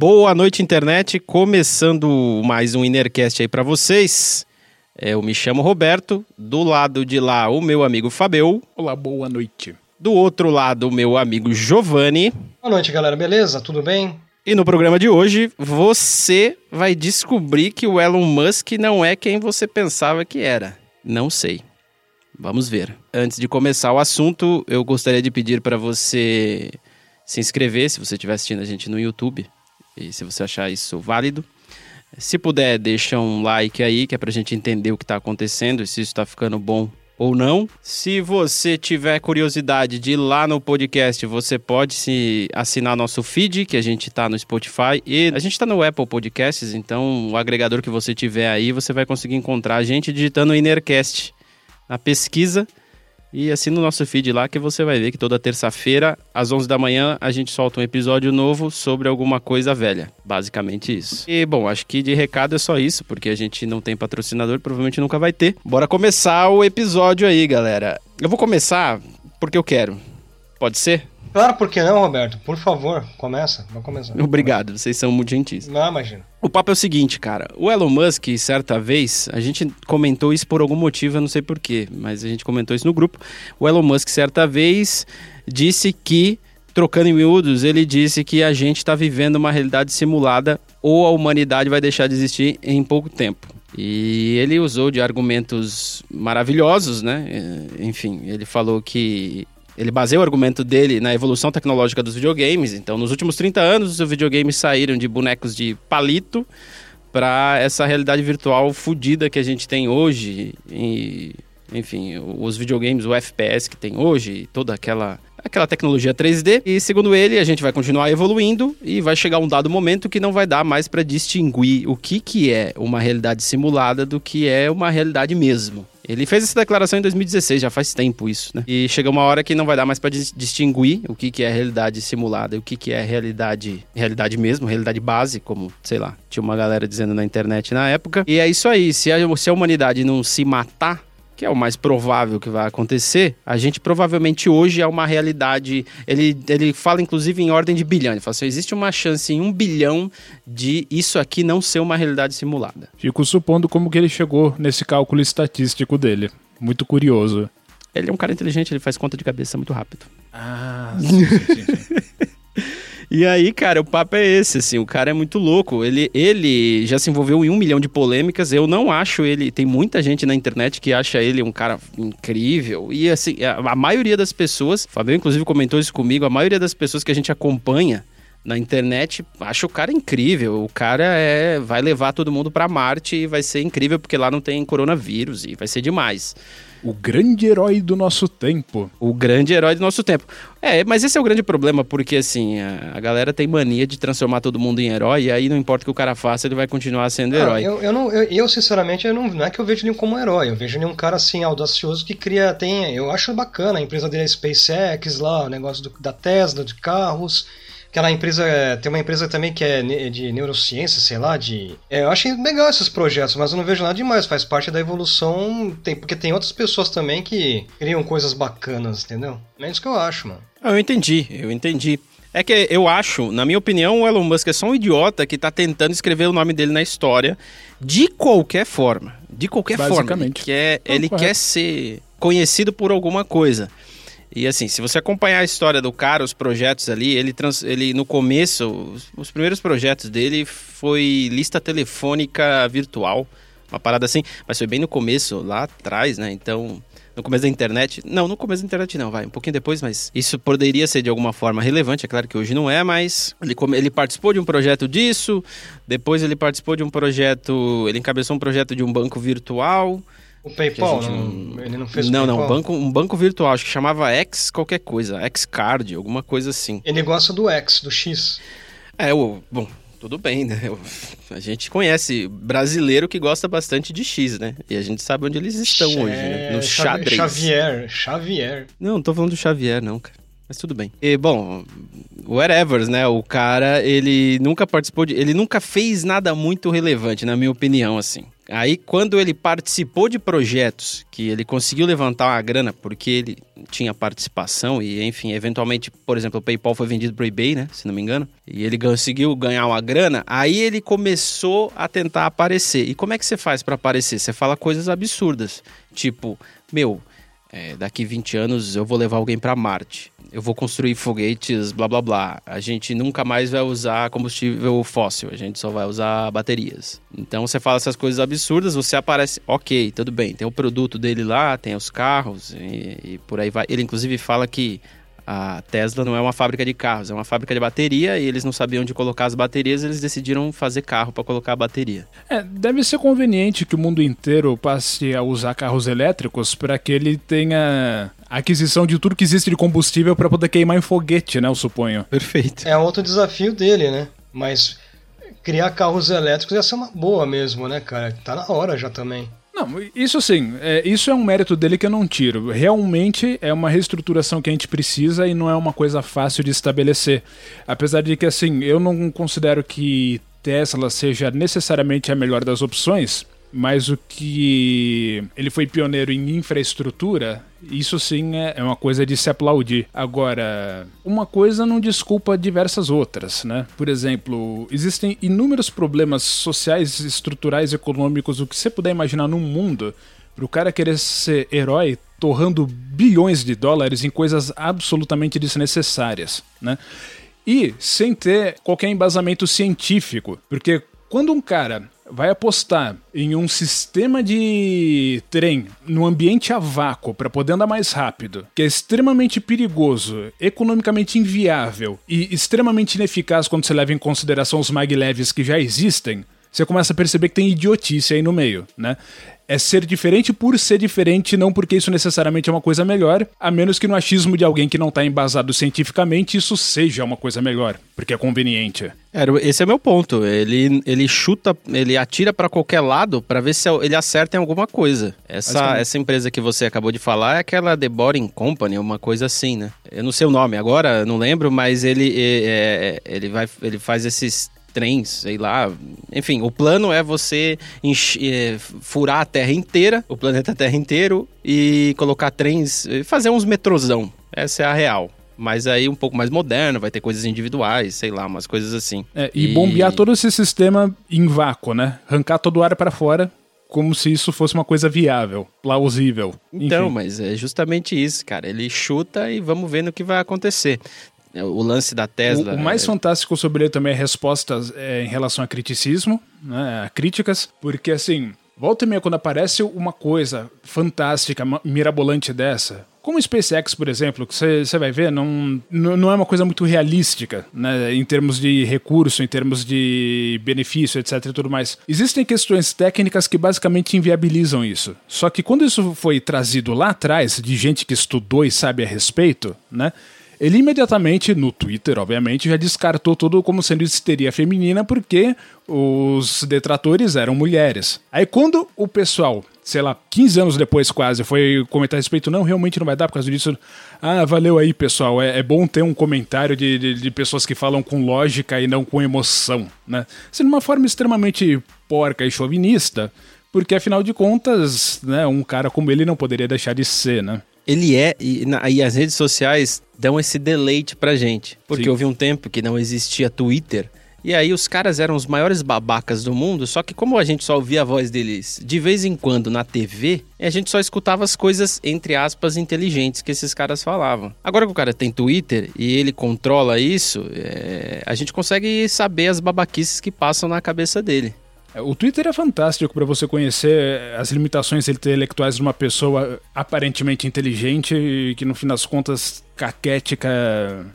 Boa noite, internet. Começando mais um Inercast aí para vocês. É, eu me chamo Roberto. Do lado de lá, o meu amigo Fabio. Olá, boa noite. Do outro lado, o meu amigo Giovanni. Boa noite, galera. Beleza? Tudo bem? E no programa de hoje, você vai descobrir que o Elon Musk não é quem você pensava que era. Não sei. Vamos ver. Antes de começar o assunto, eu gostaria de pedir para você se inscrever, se você estiver assistindo a gente no YouTube, e se você achar isso válido. Se puder, deixa um like aí, que é pra gente entender o que está acontecendo se isso está ficando bom ou não. Se você tiver curiosidade de ir lá no podcast, você pode se assinar nosso feed, que a gente está no Spotify e a gente está no Apple Podcasts, então o agregador que você tiver aí, você vai conseguir encontrar a gente digitando Inercast na pesquisa e assina o nosso feed lá que você vai ver que toda terça-feira, às 11 da manhã, a gente solta um episódio novo sobre alguma coisa velha. Basicamente isso. E, bom, acho que de recado é só isso, porque a gente não tem patrocinador, provavelmente nunca vai ter. Bora começar o episódio aí, galera. Eu vou começar porque eu quero. Pode ser? Claro, por que não, Roberto? Por favor, começa. Vamos começar. Obrigado, vocês são muito gentis. Não, imagina. O papo é o seguinte, cara. O Elon Musk, certa vez, a gente comentou isso por algum motivo, eu não sei porquê, mas a gente comentou isso no grupo. O Elon Musk, certa vez, disse que, trocando em miúdos, ele disse que a gente está vivendo uma realidade simulada ou a humanidade vai deixar de existir em pouco tempo. E ele usou de argumentos maravilhosos, né? Enfim, ele falou que ele baseia o argumento dele na evolução tecnológica dos videogames. Então, nos últimos 30 anos, os videogames saíram de bonecos de palito para essa realidade virtual fodida que a gente tem hoje. E, enfim, os videogames, o FPS que tem hoje, toda aquela aquela tecnologia 3D. E segundo ele, a gente vai continuar evoluindo e vai chegar um dado momento que não vai dar mais para distinguir o que, que é uma realidade simulada do que é uma realidade mesmo. Ele fez essa declaração em 2016, já faz tempo isso, né? E chega uma hora que não vai dar mais para distinguir o que, que é realidade simulada e o que, que é realidade, realidade mesmo, realidade base, como, sei lá, tinha uma galera dizendo na internet na época. E é isso aí, se a, se a humanidade não se matar, que é o mais provável que vai acontecer, a gente provavelmente hoje é uma realidade. Ele, ele fala inclusive em ordem de bilhão. Ele fala assim: existe uma chance em um bilhão de isso aqui não ser uma realidade simulada. Fico supondo como que ele chegou nesse cálculo estatístico dele. Muito curioso. Ele é um cara inteligente, ele faz conta de cabeça muito rápido. Ah, sim, sim, sim. E aí, cara, o papo é esse, assim, o cara é muito louco. Ele, ele já se envolveu em um milhão de polêmicas. Eu não acho ele. Tem muita gente na internet que acha ele um cara incrível. E assim, a, a maioria das pessoas, Fabio, inclusive, comentou isso comigo, a maioria das pessoas que a gente acompanha na internet acha o cara incrível. O cara é vai levar todo mundo para Marte e vai ser incrível porque lá não tem coronavírus e vai ser demais. O grande herói do nosso tempo. O grande herói do nosso tempo. É, mas esse é o grande problema, porque assim, a, a galera tem mania de transformar todo mundo em herói, e aí não importa o que o cara faça, ele vai continuar sendo Ah, herói. eu, eu, não, eu, eu, sinceramente, eu não, não é que eu vejo ele como herói, eu vejo ele um cara assim, audacioso que cria. Tem, eu acho bacana, a empresa dele é SpaceX lá, o negócio do- da Tesla, de carros. Aquela empresa, tem uma empresa também que é de neurociência, sei lá, de. é, eu achei legal esses projetos, mas eu não vejo nada demais, faz parte da evolução, tem, porque tem outras pessoas também que criam coisas bacanas, entendeu? É isso que eu acho, mano. Ah, eu entendi, eu entendi. É que eu acho, na minha opinião, o Elon Musk é só um idiota que tá tentando escrever o nome dele na história de qualquer forma. De qualquer forma. Ele Basicamente. quer, ele quer ser conhecido por alguma coisa. E assim, se você acompanhar a história do cara, os projetos ali, ele, trans, ele no começo, os, os primeiros projetos dele foi lista telefônica virtual, uma parada assim, mas foi bem no começo, lá atrás, né? Então, no começo da internet. Não, no começo da internet não, vai. Um pouquinho depois, mas isso poderia ser de alguma forma relevante. É claro que hoje não é, mas ele, ele participou de um projeto disso. Depois ele participou de um projeto. Ele encabeçou um projeto de um banco virtual. O PayPal, gente não- ele não fez o não, não, PayPal? banco, um banco virtual, acho que chamava X qualquer coisa, X Card, alguma coisa assim. Ele gosta do X, do X. É, o, bom, tudo bem, né? Eu- a gente conhece brasileiro que gosta bastante de X, né? E a gente sabe onde eles estão hoje, né? No Xavi- xadrez. Xavier, Xavier. Não, não tô falando do Xavier, não, cara. Mas tudo bem. E, bom, whatever, né? O cara, ele nunca participou de. Ele nunca fez nada muito relevante, na minha opinião, assim. Aí, quando ele participou de projetos que ele conseguiu levantar uma grana, porque ele tinha participação e, enfim, eventualmente, por exemplo, o PayPal foi vendido para o eBay, né? Se não me engano. E ele conseguiu ganhar uma grana. Aí ele começou a tentar aparecer. E como é que você faz para aparecer? Você fala coisas absurdas. Tipo, meu, é, daqui 20 anos eu vou levar alguém para Marte. Eu vou construir foguetes, blá blá blá. A gente nunca mais vai usar combustível fóssil, a gente só vai usar baterias. Então você fala essas coisas absurdas, você aparece, ok, tudo bem, tem o produto dele lá, tem os carros e, e por aí vai. Ele inclusive fala que a Tesla não é uma fábrica de carros, é uma fábrica de bateria e eles não sabiam onde colocar as baterias, eles decidiram fazer carro para colocar a bateria. É, deve ser conveniente que o mundo inteiro passe a usar carros elétricos para que ele tenha aquisição de tudo que existe de combustível para poder queimar em foguete, né, eu suponho. Perfeito. É outro desafio dele, né? Mas criar carros elétricos ia ser uma boa mesmo, né, cara? Tá na hora já também. Não, isso sim, é, isso é um mérito dele que eu não tiro. Realmente é uma reestruturação que a gente precisa e não é uma coisa fácil de estabelecer. Apesar de que, assim, eu não considero que Tesla seja necessariamente a melhor das opções, mas o que ele foi pioneiro em infraestrutura, isso sim é, é uma coisa de se aplaudir. Agora, uma coisa não desculpa diversas outras, né? Por exemplo, existem inúmeros problemas sociais, estruturais, econômicos, o que você puder imaginar no mundo, para o cara querer ser herói torrando bilhões de dólares em coisas absolutamente desnecessárias, né? E sem ter qualquer embasamento científico, porque quando um cara vai apostar em um sistema de trem no ambiente a vácuo para poder andar mais rápido, que é extremamente perigoso, economicamente inviável e extremamente ineficaz quando você leva em consideração os maglevs que já existem, você começa a perceber que tem idiotice aí no meio, né? é ser diferente por ser diferente, não porque isso necessariamente é uma coisa melhor, a menos que no achismo de alguém que não está embasado cientificamente isso seja uma coisa melhor, porque é conveniente. É, esse é o meu ponto. Ele, ele chuta, ele atira para qualquer lado para ver se ele acerta em alguma coisa. Essa, essa empresa que você acabou de falar é aquela The Boring Company, uma coisa assim, né? Eu não sei o nome agora, não lembro, mas ele, é, é ele, vai, ele faz esses trens, sei lá. Enfim, o plano é você é, furar a Terra inteira, o planeta Terra inteiro, e colocar trens, fazer uns metrozão. Essa é a real. Mas aí um pouco mais moderno, vai ter coisas individuais, sei lá, umas coisas assim. É, e, e, bombear todo esse sistema em vácuo, né? Arrancar todo o ar para fora, como se isso fosse uma coisa viável, plausível. Então, Enfim. mas é justamente isso, cara. Ele chuta e vamos ver no que vai acontecer. É, o lance da Tesla. O, o mais é... fantástico sobre ele também é respostas é, em relação a criticismo, né, a críticas, porque assim, volta e meia quando aparece uma coisa fantástica, mirabolante dessa, como o SpaceX, por exemplo, que você vai ver, não, não é uma coisa muito realística, né, em termos de recurso, em termos de benefício, etc e tudo mais. Existem questões técnicas que basicamente inviabilizam isso. Só que quando isso foi trazido lá atrás, de gente que estudou e sabe a respeito, né, ele imediatamente, no Twitter, obviamente, já descartou tudo como sendo histeria feminina porque os detratores eram mulheres. Aí quando o pessoal, sei lá, 15 anos depois quase, foi comentar a respeito, não, realmente não vai dar por causa disso. Ah, valeu aí, pessoal. É, é bom ter um comentário de, de, de, pessoas que falam com lógica e não com emoção, né? Sendo uma forma extremamente porca e chauvinista, porque afinal de contas, né, um cara como ele não poderia deixar de ser, né? Ele é, e, na, e as redes sociais dão esse deleite pra gente. Porque Sim. houve um tempo que não existia Twitter. E aí os caras eram os maiores babacas do mundo, só que como a gente só ouvia a voz deles de vez em quando na TV, a gente só escutava as coisas, entre aspas, inteligentes que esses caras falavam. Agora que o cara tem Twitter e ele controla isso, é... a gente consegue saber as babaquices que passam na cabeça dele. É, o Twitter é fantástico para você conhecer as limitações intelectuais de uma pessoa aparentemente inteligente e que no fim das contas caquética,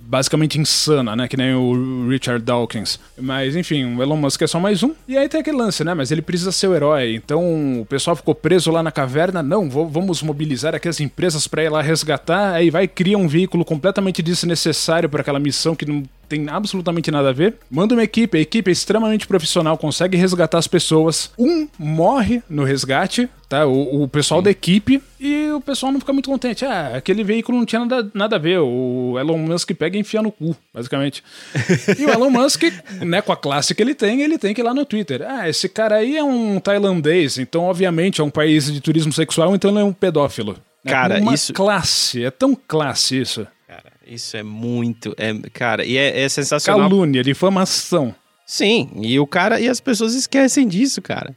basicamente insana, né? Que nem o Richard Dawkins. Mas enfim, o Elon Musk é só mais um. E aí tem aquele lance, né? Mas ele precisa ser o herói. Então o pessoal ficou preso lá na caverna. Não, vamos mobilizar aqui as empresas para ir lá resgatar. Aí vai cria um veículo completamente desnecessário para aquela missão que não tem absolutamente nada a ver. Manda uma equipe, a equipe é extremamente profissional, consegue resgatar as pessoas. Um morre no resgate, tá? O, o pessoal Sim. da equipe e o pessoal não fica muito contente. Ah, aquele veículo não tinha nada, nada a ver. O Elon Musk pega e enfia no cu, basicamente. e o Elon Musk, né, com a classe que ele tem, ele tem que ir lá no Twitter. Ah, esse cara aí é um tailandês, então obviamente é um país de turismo sexual, então ele é um pedófilo. É cara, uma isso. classe, é tão classe isso. Cara, isso é muito. É, cara, e é, é sensacional. Calúnia, difamação. Sim, e o cara. E as pessoas esquecem disso, cara.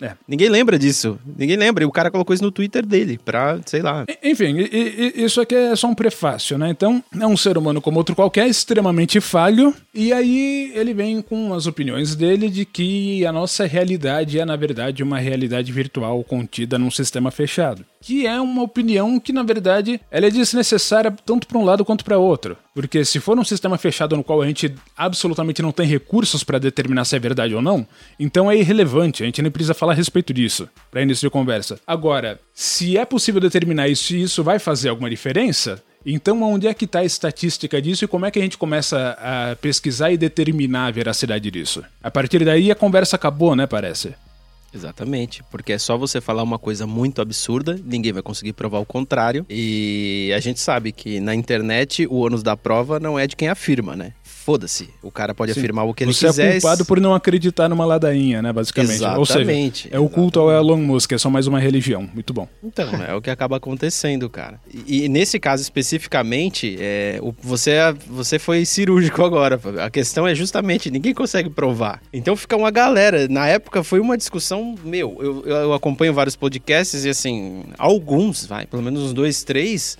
É. Ninguém lembra disso. Ninguém lembra. E o cara colocou isso no Twitter dele, pra, sei lá. Enfim, isso aqui é só um prefácio, né? Então, é um ser humano como outro qualquer, extremamente falho. E aí ele vem com as opiniões dele de que a nossa realidade é, na verdade, uma realidade virtual contida num sistema fechado que é uma opinião que, na verdade, ela é desnecessária tanto para um lado quanto para outro. Porque se for um sistema fechado no qual a gente absolutamente não tem recursos para determinar se é verdade ou não, então é irrelevante, a gente nem precisa falar a respeito disso para início de conversa. Agora, se é possível determinar isso e isso vai fazer alguma diferença, então, onde é que está a estatística disso e como é que a gente começa a pesquisar e determinar a veracidade disso? A partir daí, a conversa acabou, né? Parece. Exatamente, porque é só você falar uma coisa muito absurda, ninguém vai conseguir provar o contrário. E a gente sabe que na internet o ônus da prova não é de quem afirma, né? Foda-se. O cara pode Sim. afirmar o que ele Você quiser. Você é culpado por não acreditar numa ladainha, né, basicamente. Exatamente. Ou seja, é o culto ao Elon Musk, é só mais uma religião. Muito bom. Então, é o que acaba acontecendo, cara. E, e nesse caso especificamente, é, o, você, é, você foi cirúrgico agora. A questão é justamente, ninguém consegue provar. Então fica uma galera. Na época foi uma discussão, meu, eu, eu acompanho vários podcasts e assim, alguns, vai, pelo menos uns dois, três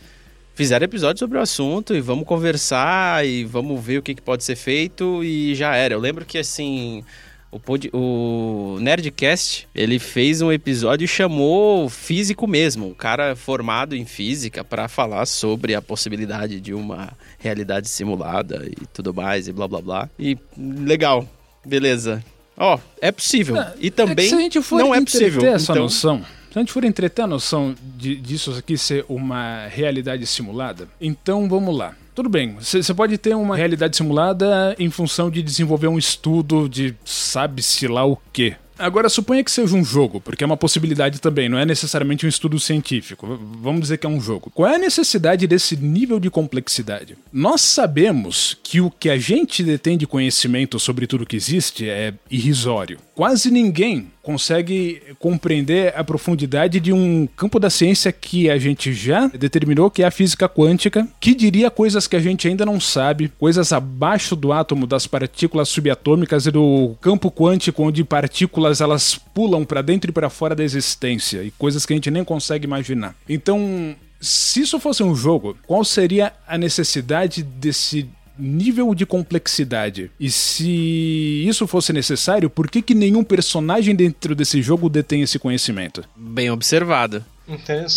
fizeram episódio sobre o assunto e vamos conversar e vamos ver o que, que pode ser feito e já era. Eu lembro que assim. O, pod, o Nerdcast, ele fez um episódio e chamou físico mesmo, um cara formado em física para falar sobre a possibilidade de uma realidade simulada e tudo mais e blá blá blá. E legal, beleza. Ó, oh, é possível. É, e também é não é possível. essa então... noção, se a gente for entreter a noção de, disso aqui ser uma realidade simulada, então vamos lá. Tudo bem, você pode ter uma realidade simulada em função de desenvolver um estudo de sabe-se lá o quê. Agora, suponha que seja um jogo, porque é uma possibilidade também, não é necessariamente um estudo científico. Vamos dizer que é um jogo. Qual é a necessidade desse nível de complexidade? Nós sabemos que o que a gente detém de conhecimento sobre tudo que existe é irrisório. Quase ninguém consegue compreender a profundidade de um campo da ciência que a gente já determinou que é a física quântica, que diria coisas que a gente ainda não sabe, coisas abaixo do átomo das partículas subatômicas e do campo quântico onde partículas elas pulam para dentro e para fora da existência e coisas que a gente nem consegue imaginar. Então, se isso fosse um jogo, qual seria a necessidade desse nível de complexidade. E se isso fosse necessário, por que, que nenhum personagem dentro desse jogo detém esse conhecimento? Bem observado.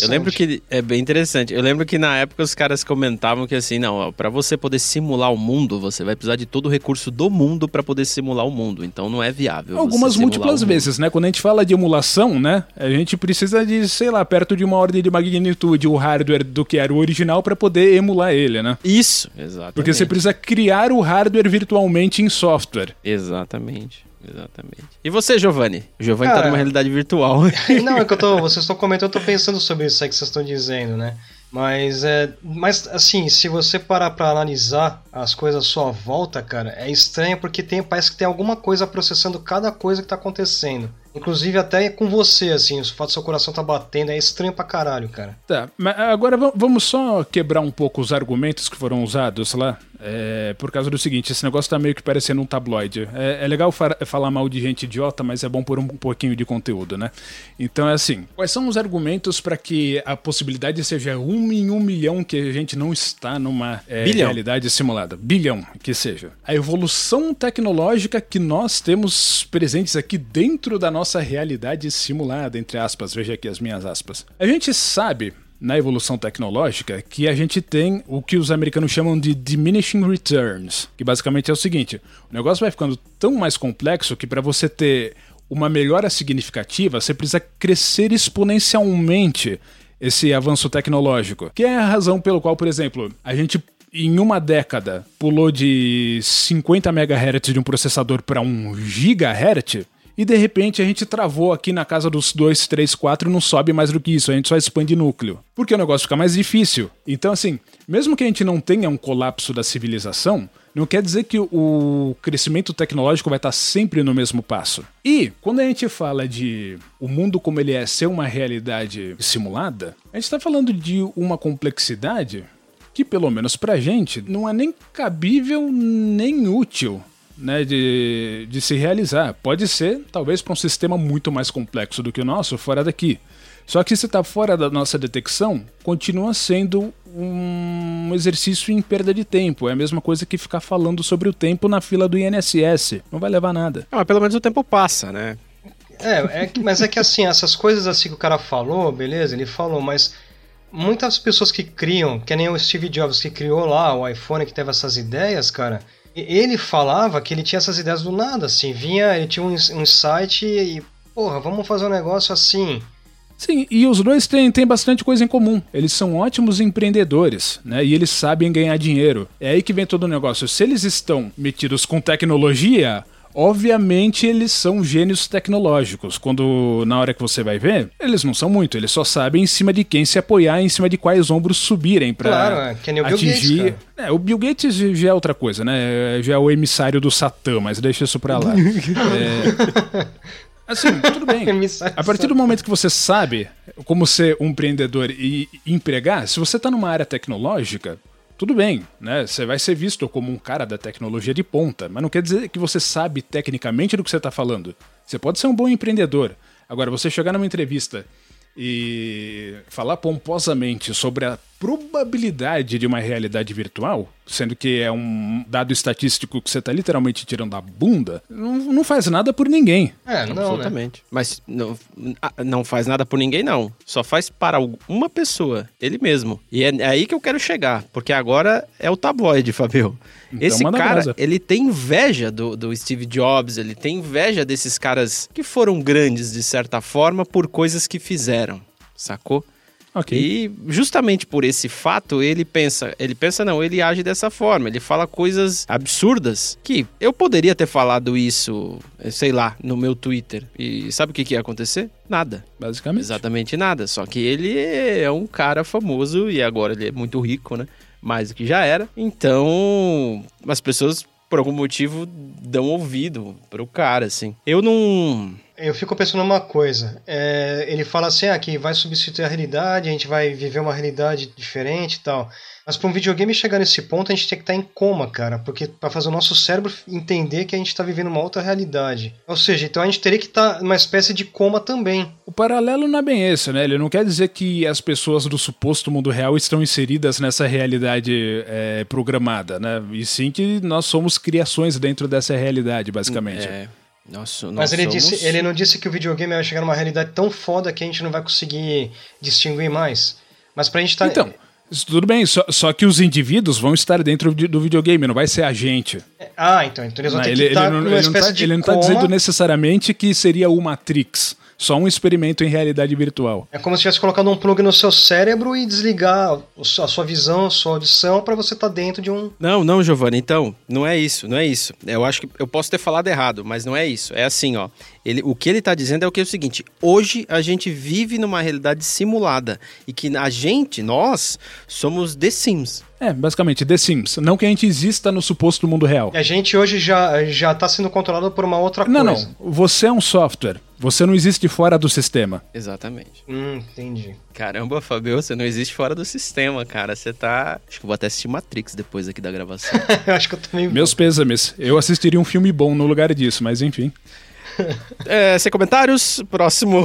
Eu lembro que é bem interessante. Eu lembro que na época os caras comentavam que assim, não, para você poder simular o mundo, você vai precisar de todo o recurso do mundo para poder simular o mundo. Então não é viável. Algumas múltiplas vezes, né? Quando a gente fala de emulação, né, a gente precisa de, sei lá, perto de uma ordem de magnitude o hardware do que era o original para poder emular ele, né? Isso, exatamente. Porque você precisa criar o hardware virtualmente em software. Exatamente. Exatamente. E você, Giovanni? O Giovanni tá Cara, tá numa realidade virtual. não, é que eu tô. Vocês estão comentando, eu tô pensando sobre isso aí que vocês estão dizendo, né? Mas é. Mas assim, se você parar pra analisar as coisas à sua volta, cara, é estranho porque tem, parece que tem alguma coisa processando cada coisa que tá acontecendo. Inclusive até com você, assim, o fato do seu coração tá batendo é estranho pra caralho, cara. Tá, mas agora vamos só quebrar um pouco os argumentos que foram usados lá. É, por causa do seguinte, esse negócio tá meio que parecendo um tabloide. É, é legal falar mal de gente idiota, mas é bom por um pouquinho de conteúdo, né? Então é assim: quais são os argumentos para que a possibilidade seja um em um milhão que a gente não está numa é, realidade simulada? Bilhão, que seja. A evolução tecnológica que nós temos presentes aqui dentro da nossa realidade simulada, entre aspas, veja aqui as minhas aspas. A gente sabe na evolução tecnológica que a gente tem o que os americanos chamam de diminishing returns, que basicamente é o seguinte: o negócio vai ficando tão mais complexo que para você ter uma melhora significativa, você precisa crescer exponencialmente esse avanço tecnológico. Que é a razão pelo qual, por exemplo, a gente em uma década pulou de 50 MHz de um processador para 1 GHz e de repente a gente travou aqui na casa dos 2, 3, 4 e não sobe mais do que isso, a gente só expande núcleo. Porque o negócio fica mais difícil. Então, assim, mesmo que a gente não tenha um colapso da civilização, não quer dizer que o crescimento tecnológico vai estar sempre no mesmo passo. E quando a gente fala de o mundo como ele é ser uma realidade simulada, a gente está falando de uma complexidade que, pelo menos pra gente, não é nem cabível nem útil né, de, de se realizar. Pode ser, talvez, para um sistema muito mais complexo do que o nosso, fora daqui. Só que se está fora da nossa detecção, continua sendo um exercício em perda de tempo. É a mesma coisa que ficar falando sobre o tempo na fila do INSS. Não vai levar nada. Ah, mas pelo menos o tempo passa, né? É, é mas é que assim, essas coisas assim que o cara falou, beleza, ele falou, mas muitas pessoas que criam, que nem o Steve Jobs que criou lá o iPhone, que teve essas ideias, cara, ele falava que ele tinha essas ideias do nada, assim, vinha, ele tinha um, um site e, porra, vamos fazer um negócio assim. Sim, e os dois têm, têm bastante coisa em comum. Eles são ótimos empreendedores, né? E eles sabem ganhar dinheiro. É aí que vem todo o negócio. Se eles estão metidos com tecnologia, Obviamente eles são gênios tecnológicos. Quando na hora que você vai ver, eles não são muito. Eles só sabem em cima de quem se apoiar, em cima de quais ombros subirem para claro, que nem o atingir. Bill Gates, é, o Bill Gates já é outra coisa, né? Já é o emissário do Satã, mas deixa isso para lá. é... Assim, tudo bem. A partir do momento que você sabe como ser um empreendedor e empregar, se você está numa área tecnológica, tudo bem, né? Você vai ser visto como um cara da tecnologia de ponta, mas não quer dizer que você sabe tecnicamente do que você está falando. Você pode ser um bom empreendedor. Agora, você chegar numa entrevista e falar pomposamente sobre a probabilidade de uma realidade virtual, sendo que é um dado estatístico que você está literalmente tirando da bunda, não, não faz nada por ninguém. É, não, Absolutamente. Né? Mas não, não faz nada por ninguém, não. Só faz para uma pessoa, ele mesmo. E é, é aí que eu quero chegar, porque agora é o tabloide, Fabio. Então, Esse cara, ele tem inveja do, do Steve Jobs, ele tem inveja desses caras que foram grandes, de certa forma, por coisas que fizeram, sacou? Okay. E justamente por esse fato, ele pensa, ele pensa não, ele age dessa forma, ele fala coisas absurdas que eu poderia ter falado isso, sei lá, no meu Twitter. E sabe o que, que ia acontecer? Nada. Basicamente. Exatamente nada. Só que ele é um cara famoso e agora ele é muito rico, né? Mais do que já era. Então, as pessoas, por algum motivo, dão ouvido pro cara, assim. Eu não eu fico pensando numa coisa. É, ele fala assim, ah, que vai substituir a realidade, a gente vai viver uma realidade diferente e tal. Mas para um videogame chegar nesse ponto, a gente tem que estar tá em coma, cara, porque para fazer o nosso cérebro entender que a gente está vivendo uma outra realidade. Ou seja, então a gente teria que estar tá numa espécie de coma também. O paralelo não é bem esse, né? Ele não quer dizer que as pessoas do suposto mundo real estão inseridas nessa realidade é, programada, né? E sim que nós somos criações dentro dessa realidade, basicamente. É. Nossa, Mas ele, somos... disse, ele não disse que o videogame vai chegar numa realidade tão foda que a gente não vai conseguir distinguir mais. Mas pra gente tá. Então, tudo bem, só, só que os indivíduos vão estar dentro do videogame, não vai ser a gente. Ah, então, então eles vão não, ter ele, que estar ele, não, ele, não tá, ele não tá dizendo necessariamente que seria o Matrix só um experimento em realidade virtual. É como se estivesse colocando um plug no seu cérebro e desligar a sua visão, a sua audição para você estar tá dentro de um. Não, não, Giovanni, então, não é isso, não é isso. Eu acho que eu posso ter falado errado, mas não é isso. É assim, ó. Ele, o que ele está dizendo é o que é o seguinte: hoje a gente vive numa realidade simulada e que a gente, nós, somos The Sims. É, basicamente, The Sims. Não que a gente exista no suposto mundo real. A gente hoje já, já tá sendo controlado por uma outra não, coisa. Não, não. Você é um software. Você não existe fora do sistema. Exatamente. Hum, entendi. Caramba, Fabio, você não existe fora do sistema, cara. Você tá. Acho que vou até assistir Matrix depois aqui da gravação. eu acho que eu tô meio. Meus pêsames. Eu assistiria um filme bom no lugar disso, mas enfim. é, sem comentários, próximo.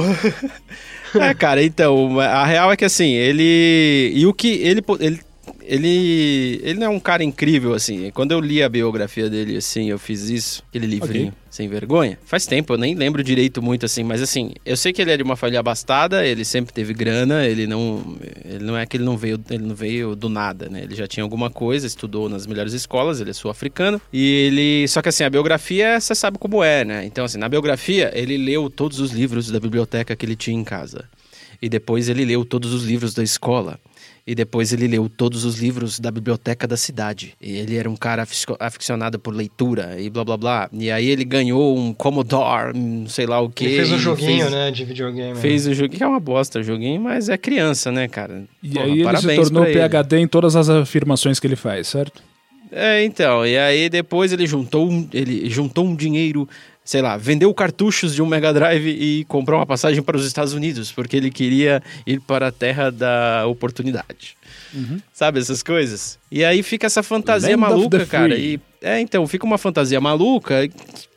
é, cara, então, a real é que assim, ele. E o que ele, ele ele, ele não é um cara incrível, assim. Quando eu li a biografia dele, assim, eu fiz isso, aquele livrinho, okay. sem vergonha. Faz tempo, eu nem lembro direito muito, assim, mas assim, eu sei que ele é de uma família abastada, ele sempre teve grana, ele não. Ele não é que ele não veio, ele não veio do nada, né? Ele já tinha alguma coisa, estudou nas melhores escolas, ele é sul-africano. E ele. Só que assim, a biografia, você sabe como é, né? Então, assim, na biografia, ele leu todos os livros da biblioteca que ele tinha em casa. E depois ele leu todos os livros da escola. E depois ele leu todos os livros da biblioteca da cidade. E ele era um cara aficionado por leitura e blá blá blá. E aí ele ganhou um Commodore, não sei lá o que. Ele fez um joguinho, fez, né, de videogame. Fez o um joguinho, que é uma bosta o joguinho, mas é criança, né, cara? E Porra, aí ele se tornou PHD em todas as afirmações que ele faz, certo? É, então, e aí depois ele juntou, ele juntou um dinheiro sei lá, vendeu cartuchos de um Mega Drive e comprou uma passagem para os Estados Unidos, porque ele queria ir para a terra da oportunidade. Uhum. Sabe essas coisas? E aí fica essa fantasia Land maluca, cara. E, é, então, fica uma fantasia maluca.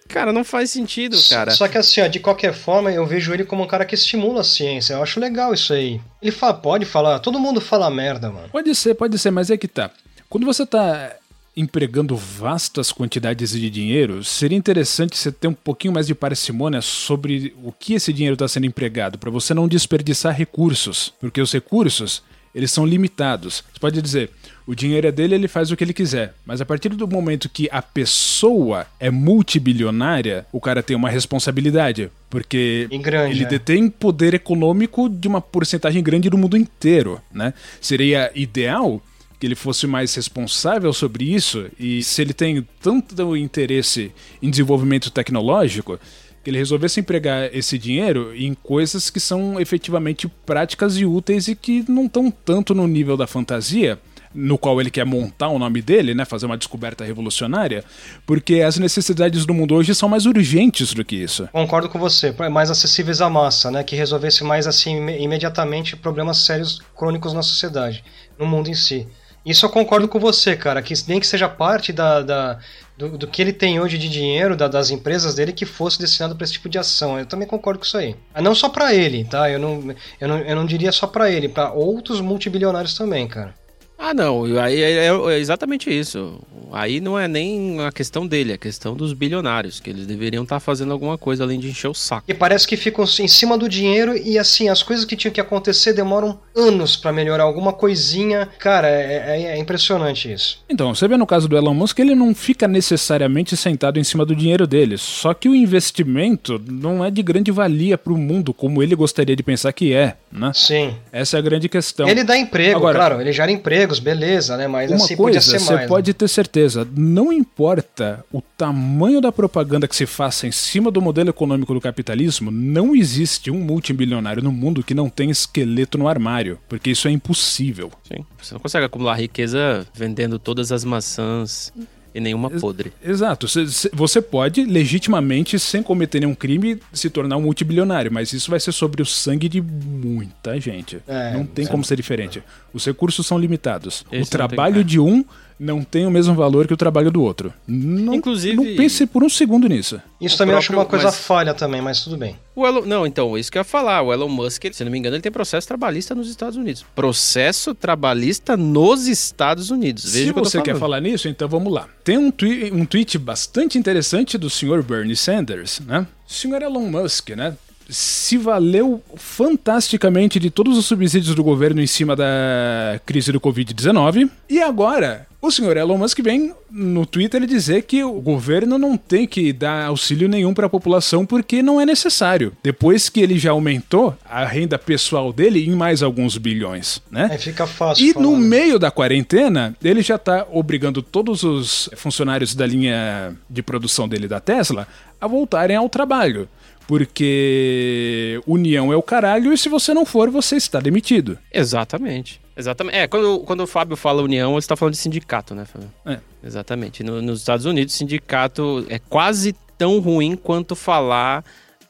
Cara, não faz sentido, cara. Só que assim, ó, de qualquer forma, eu vejo ele como um cara que estimula a ciência. Eu acho legal isso aí. Ele fala, pode falar, todo mundo fala merda, mano. Pode ser, pode ser, mas é que tá. Quando você tá empregando vastas quantidades de dinheiro, seria interessante você ter um pouquinho mais de parcimônia sobre o que esse dinheiro está sendo empregado, para você não desperdiçar recursos, porque os recursos eles são limitados. Você pode dizer, o dinheiro é dele, ele faz o que ele quiser. Mas a partir do momento que a pessoa é multibilionária, o cara tem uma responsabilidade. Porque grande, ele é. detém poder econômico de uma porcentagem grande do mundo inteiro. Né? Seria ideal que ele fosse mais responsável sobre isso e se ele tem tanto interesse em desenvolvimento tecnológico que ele resolvesse empregar esse dinheiro em coisas que são efetivamente práticas e úteis e que não estão tanto no nível da fantasia, no qual ele quer montar o nome dele, né, fazer uma descoberta revolucionária, porque as necessidades do mundo hoje são mais urgentes do que isso. Concordo com você, mais acessíveis à massa, né, que resolvesse mais assim imediatamente problemas sérios crônicos na sociedade, no mundo em si. Isso eu concordo com você, cara, que nem que seja parte da, da do, do, que ele tem hoje de dinheiro, da, das empresas dele, que fosse destinado para esse tipo de ação. Eu também concordo com isso aí. Mas não só para ele, tá? Eu não, eu não, eu não diria só para ele, para outros multibilionários também, cara. Ah, não, aí é, é, é, exatamente isso. Aí não é nem a questão dele, é a questão dos bilionários, que eles deveriam estar tá fazendo alguma coisa além de encher o saco. E parece que ficam em cima do dinheiro e assim, as coisas que tinham que acontecer demoram anos para melhorar alguma coisinha. Cara, é, é, é, impressionante isso. Então, você vê no caso do Elon Musk, ele não fica necessariamente sentado em cima do dinheiro dele, só que o investimento não é de grande valia para o mundo como ele gostaria de pensar que é, né? Sim. Essa é a grande questão. Ele dá emprego, Agora, claro, ele gera emprego empregos, beleza, né? Mas uma assim coisa, podia ser você mais. Você pode né? ter certeza, não importa o tamanho da propaganda que se faça em cima do modelo econômico do capitalismo, não existe um multimilionário no mundo que não tenha esqueleto no armário, porque isso é impossível. Sim, você não consegue acumular riqueza vendendo todas as maçãs e nenhuma podre. Exato. Você pode legitimamente, sem cometer nenhum crime, se tornar um multibilionário, mas isso vai ser sobre o sangue de muita gente. É, não tem como ser diferente. Os recursos são limitados. O trabalho tem... de um não tem o mesmo valor que o trabalho do outro. Não, Inclusive, não pense por um segundo nisso. Isso também próprio, acho uma coisa mas... falha também, mas tudo bem. O Elon, não, então, isso que eu ia falar. O Elon Musk, se não me engano, ele tem processo trabalhista nos Estados Unidos. Processo trabalhista nos Estados Unidos. Veja se você quer falar nisso, então vamos lá. Tem um, twi um tweet bastante interessante do senhor Bernie Sanders, né? O senhor Elon Musk, né? se valeu fantasticamente de todos os subsídios do governo em cima da crise do Covid-19. E agora, o senhor Elon Musk vem no Twitter dizer que o governo não tem que dar auxílio nenhum para a população porque não é necessário. Depois que ele já aumentou a renda pessoal dele em mais alguns bilhões, né? É, fica fácil. E falar, no meio da quarentena, ele já está obrigando todos os funcionários da linha de produção dele da Tesla a voltarem ao trabalho porque união é o caralho e se você não for, você está demitido. Exatamente. Exatamente. É, quando, quando o Fábio fala união, ele está falando de sindicato, né, Fábio? É. Exatamente. No, nos Estados Unidos, sindicato é quase tão ruim quanto falar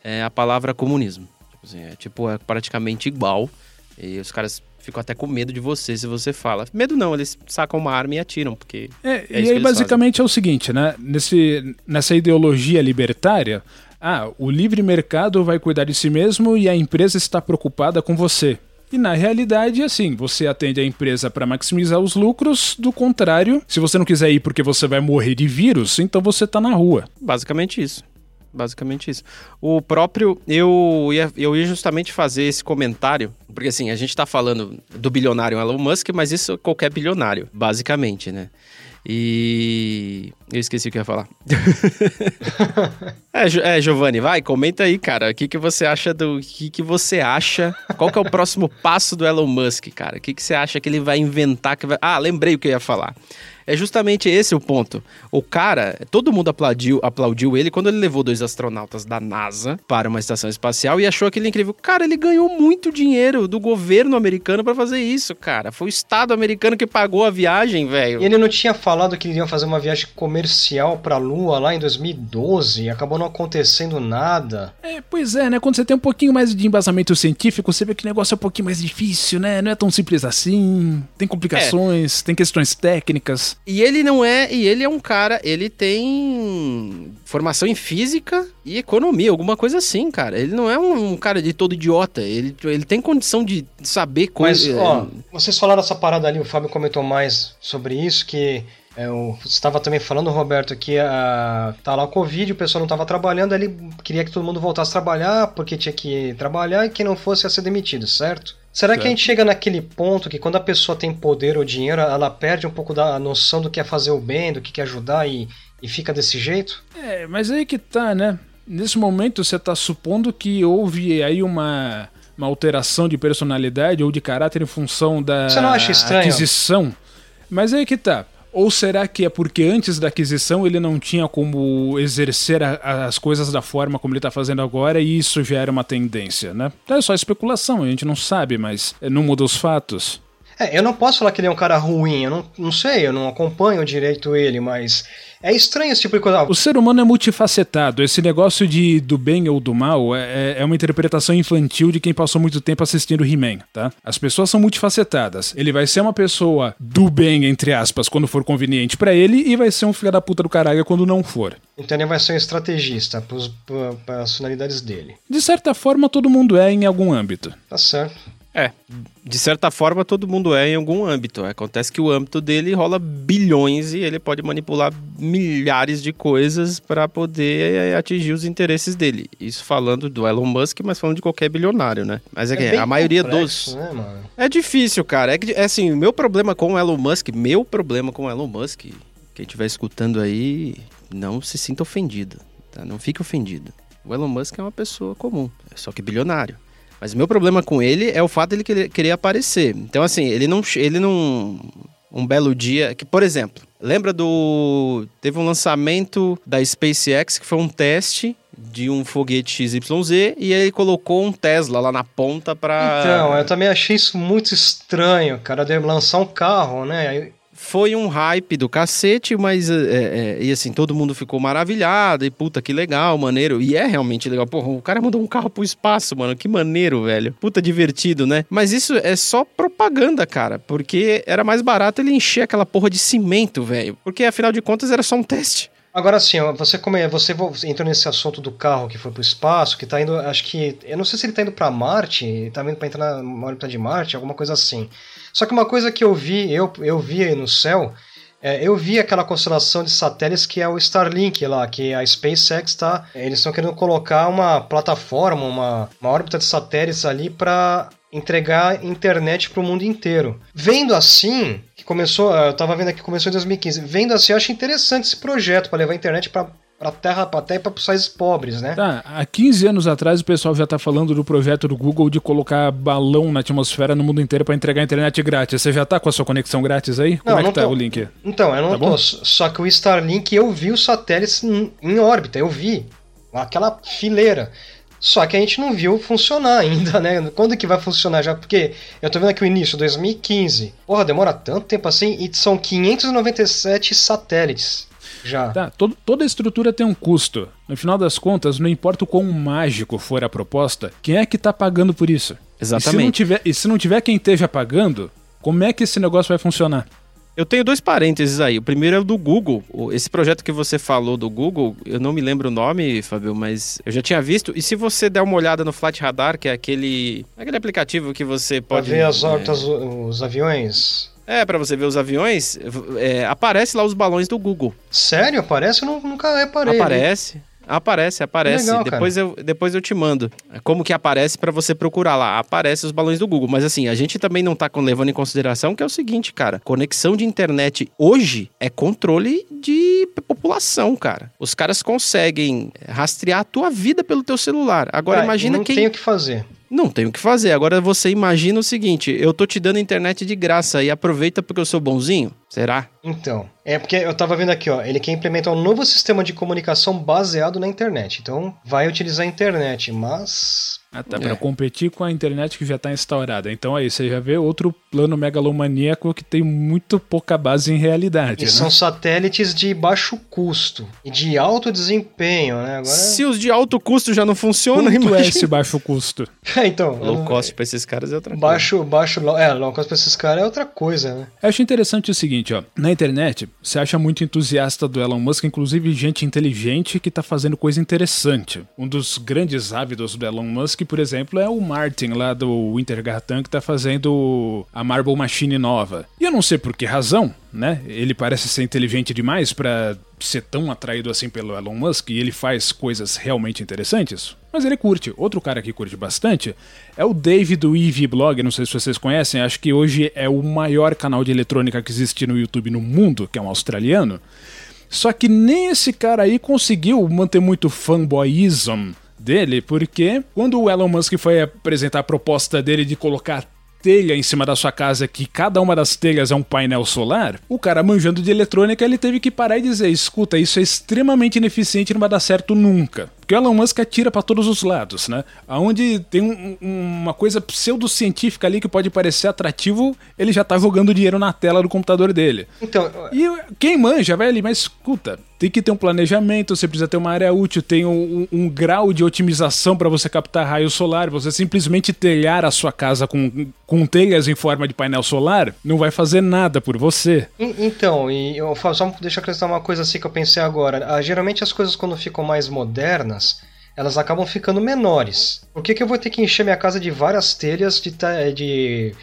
é, a palavra comunismo. Tipo assim, é, tipo, é praticamente igual. E os caras ficam até com medo de você se você fala. Medo não, eles sacam uma arma e atiram, porque. É, é e aí basicamente fazem. é o seguinte, né? Nesse, nessa ideologia libertária, ah, o livre mercado vai cuidar de si mesmo e a empresa está preocupada com você. E na realidade, assim, você atende a empresa para maximizar os lucros, do contrário, se você não quiser ir porque você vai morrer de vírus, então você tá na rua. Basicamente isso. Basicamente isso. O próprio. Eu ia, eu ia justamente fazer esse comentário, porque assim, a gente tá falando do bilionário Elon Musk, mas isso é qualquer bilionário, basicamente, né? E Eu esqueci o que ia falar. é, é, Giovanni, vai, comenta aí, cara. O que, que você acha do. O que, que você acha? Qual que é o próximo passo do Elon Musk, cara? O que, que você acha que ele vai inventar? Que vai... Ah, lembrei o que eu ia falar. É justamente esse o ponto. O cara, todo mundo aplaudiu, aplaudiu ele quando ele levou dois astronautas da NASA para uma estação espacial e achou aquilo incrível. Cara, ele ganhou muito dinheiro do governo americano para fazer isso, cara. Foi o Estado americano que pagou a viagem, velho. E ele não tinha falado que iriam fazer uma viagem comercial para a Lua lá em 2012 acabou não acontecendo nada. É, pois é, né? Quando você tem um pouquinho mais de embasamento científico, você vê que o negócio é um pouquinho mais difícil, né? Não é tão simples assim. Tem complicações, é. tem questões técnicas. E ele não é, e ele é um cara, ele tem formação em física e economia, alguma coisa assim, cara. Ele não é um, um cara de todo idiota, ele, ele tem condição de saber coisas. Mas, ó, vocês falaram essa parada ali, o Fábio comentou mais sobre isso, que é, eu estava também falando, Roberto, que a, tá lá o Covid, o pessoal não estava trabalhando, ele queria que todo mundo voltasse a trabalhar, porque tinha que trabalhar e quem não fosse ia ser demitido, certo? Será certo. que a gente chega naquele ponto que quando a pessoa tem poder ou dinheiro, ela perde um pouco da noção do que é fazer o bem, do que é ajudar e, e fica desse jeito? É, mas aí que tá, né? Nesse momento você está supondo que houve aí uma, uma alteração de personalidade ou de caráter em função da você não acha estranho? aquisição. Mas aí que tá. Ou será que é porque antes da aquisição ele não tinha como exercer a, as coisas da forma como ele está fazendo agora e isso já era uma tendência, né? É só especulação, a gente não sabe, mas não muda os fatos. É, eu não posso falar que ele é um cara ruim, eu não, não sei, eu não acompanho direito ele, mas é estranho esse tipo de coisa. O ser humano é multifacetado. Esse negócio de do bem ou do mal é, é uma interpretação infantil de quem passou muito tempo assistindo He-Man, tá? As pessoas são multifacetadas. Ele vai ser uma pessoa do bem, entre aspas, quando for conveniente para ele, e vai ser um filho da puta do caralho quando não for. Então ele vai ser um estrategista para as finalidades dele. De certa forma, todo mundo é em algum âmbito. Tá certo. É, de certa forma todo mundo é em algum âmbito. Acontece que o âmbito dele rola bilhões e ele pode manipular milhares de coisas para poder eh, atingir os interesses dele. Isso falando do Elon Musk, mas falando de qualquer bilionário, né? Mas é, é a maioria complexo, dos. Né, é difícil, cara. É, que, é assim, o meu problema com o Elon Musk, meu problema com o Elon Musk, quem estiver escutando aí, não se sinta ofendido, tá? Não fique ofendido. O Elon Musk é uma pessoa comum, só que bilionário. Mas o meu problema com ele é o fato de ele querer aparecer. Então, assim, ele não. Ele não um belo dia. Que, por exemplo, lembra do. Teve um lançamento da SpaceX que foi um teste de um foguete XYZ e ele colocou um Tesla lá na ponta para. Então, eu também achei isso muito estranho, cara, de lançar um carro, né? Foi um hype do cacete, mas é, é, e assim, todo mundo ficou maravilhado e puta, que legal, maneiro. E é realmente legal. Porra, o cara mandou um carro pro espaço, mano. Que maneiro, velho. Puta divertido, né? Mas isso é só propaganda, cara. Porque era mais barato ele encher aquela porra de cimento, velho. Porque afinal de contas era só um teste. Agora sim, você como é, você entrou nesse assunto do carro que foi pro espaço, que tá indo, acho que, eu não sei se ele tá indo para Marte, tá indo para entrar na órbita de Marte, alguma coisa assim. Só que uma coisa que eu vi, eu, eu vi aí no céu, é, eu vi aquela constelação de satélites que é o Starlink lá, que a SpaceX está. Eles estão querendo colocar uma plataforma, uma, uma órbita de satélites ali para entregar internet para o mundo inteiro. Vendo assim, que começou, eu estava vendo aqui que começou em 2015. Vendo assim, eu acho interessante esse projeto para levar internet para para terra, até para os países pobres, né? Tá, há 15 anos atrás o pessoal já está falando do projeto do Google de colocar balão na atmosfera no mundo inteiro para entregar internet grátis. Você já está com a sua conexão grátis aí? Como não, é que tá tô... o link? Então, eu não tá tô. Bom? Só que o Starlink eu vi os satélites em órbita, eu vi aquela fileira. Só que a gente não viu funcionar ainda, né? Quando que vai funcionar já? Porque eu tô vendo aqui o início, 2015. Porra, demora tanto tempo assim e são 597 satélites. Já. Tá, todo, toda estrutura tem um custo. No final das contas, não importa o quão mágico for a proposta, quem é que tá pagando por isso? Exatamente. E se não tiver, e se não tiver quem esteja pagando, como é que esse negócio vai funcionar? Eu tenho dois parênteses aí. O primeiro é o do Google. Esse projeto que você falou do Google, eu não me lembro o nome, Fabio, mas eu já tinha visto. E se você der uma olhada no Flight Radar, que é aquele, aquele aplicativo que você pode. Pra ver as hortas, é... os aviões. É, para você ver os aviões, é, aparece lá os balões do Google. Sério? Aparece? Eu nunca reparei. Aparece. Aparece, aparece. Legal, depois, eu, depois eu te mando. Como que aparece para você procurar lá. Aparece os balões do Google. Mas assim, a gente também não tá com- levando em consideração que é o seguinte, cara. Conexão de internet hoje é controle de população, cara. Os caras conseguem rastrear a tua vida pelo teu celular. Agora Ah, imagina não quem... tem o que fazer. Não tem o que fazer. Agora você imagina o seguinte: eu tô te dando internet de graça e aproveita porque eu sou bonzinho? Será? Então, é porque eu tava vendo aqui, ó, ele quer implementar um novo sistema de comunicação baseado na internet. Então, vai utilizar a internet, mas Ah, tá, É. pra competir com a internet que já tá instaurada. Então aí você já vê outro plano megalomaníaco que tem muito pouca base em realidade, e né? são satélites de baixo custo e de alto desempenho, né? Agora, Se os de alto custo já não funcionam, Quanto é imagina. esse baixo custo? então, eu Low não- cost pra esses caras é outra coisa. baixo, baixo, é, low cost pra esses caras é outra coisa, né? Eu acho interessante o seguinte, ó. Na internet, você acha muito entusiasta do Elon Musk, inclusive gente inteligente que tá fazendo coisa interessante. Um dos grandes ávidos do Elon Musk, por exemplo, é o Martin, lá do Wintergarten, que tá fazendo a Marble Machine nova. E eu não sei por que razão, né? Ele parece ser inteligente demais pra ser tão atraído assim pelo Elon Musk e ele faz coisas realmente interessantes. Mas ele curte. Outro cara que curte bastante é o Dave do EV Blog, não sei se vocês conhecem, acho que hoje é o maior canal de eletrônica que existe no YouTube no mundo, que é um australiano. Só que nem esse cara aí conseguiu manter muito fanboyism dele, porque quando o Elon Musk foi apresentar a proposta dele de colocar telha em cima da sua casa, que cada uma das telhas é um painel solar, o cara manjando de eletrônica, ele teve que parar e dizer: escuta, isso é extremamente ineficiente e não vai dar certo nunca. Porque o Elon Musk atira para todos os lados, né? Aonde tem um- um- uma coisa pseudocientífica ali que pode parecer atrativo, ele já tá jogando dinheiro na tela do computador dele. Então, E quem manja vai ali, mas escuta, tem que ter um planejamento, você precisa ter uma área útil, tem um, um- um grau de otimização para você captar raio solar. Você simplesmente telhar a sua casa com, com telhas em forma de painel solar não vai fazer nada por você. En- Então, e eu só deixa eu acrescentar uma coisa assim que eu pensei agora. Ah, geralmente as coisas quando ficam mais modernas, elas acabam ficando menores. Por que, que eu vou ter que encher minha casa de várias telhas de, de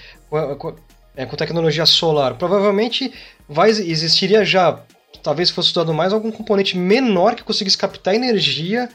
é, com tecnologia solar? Provavelmente vai existiria já, talvez fosse estudado mais algum componente menor que conseguisse captar energia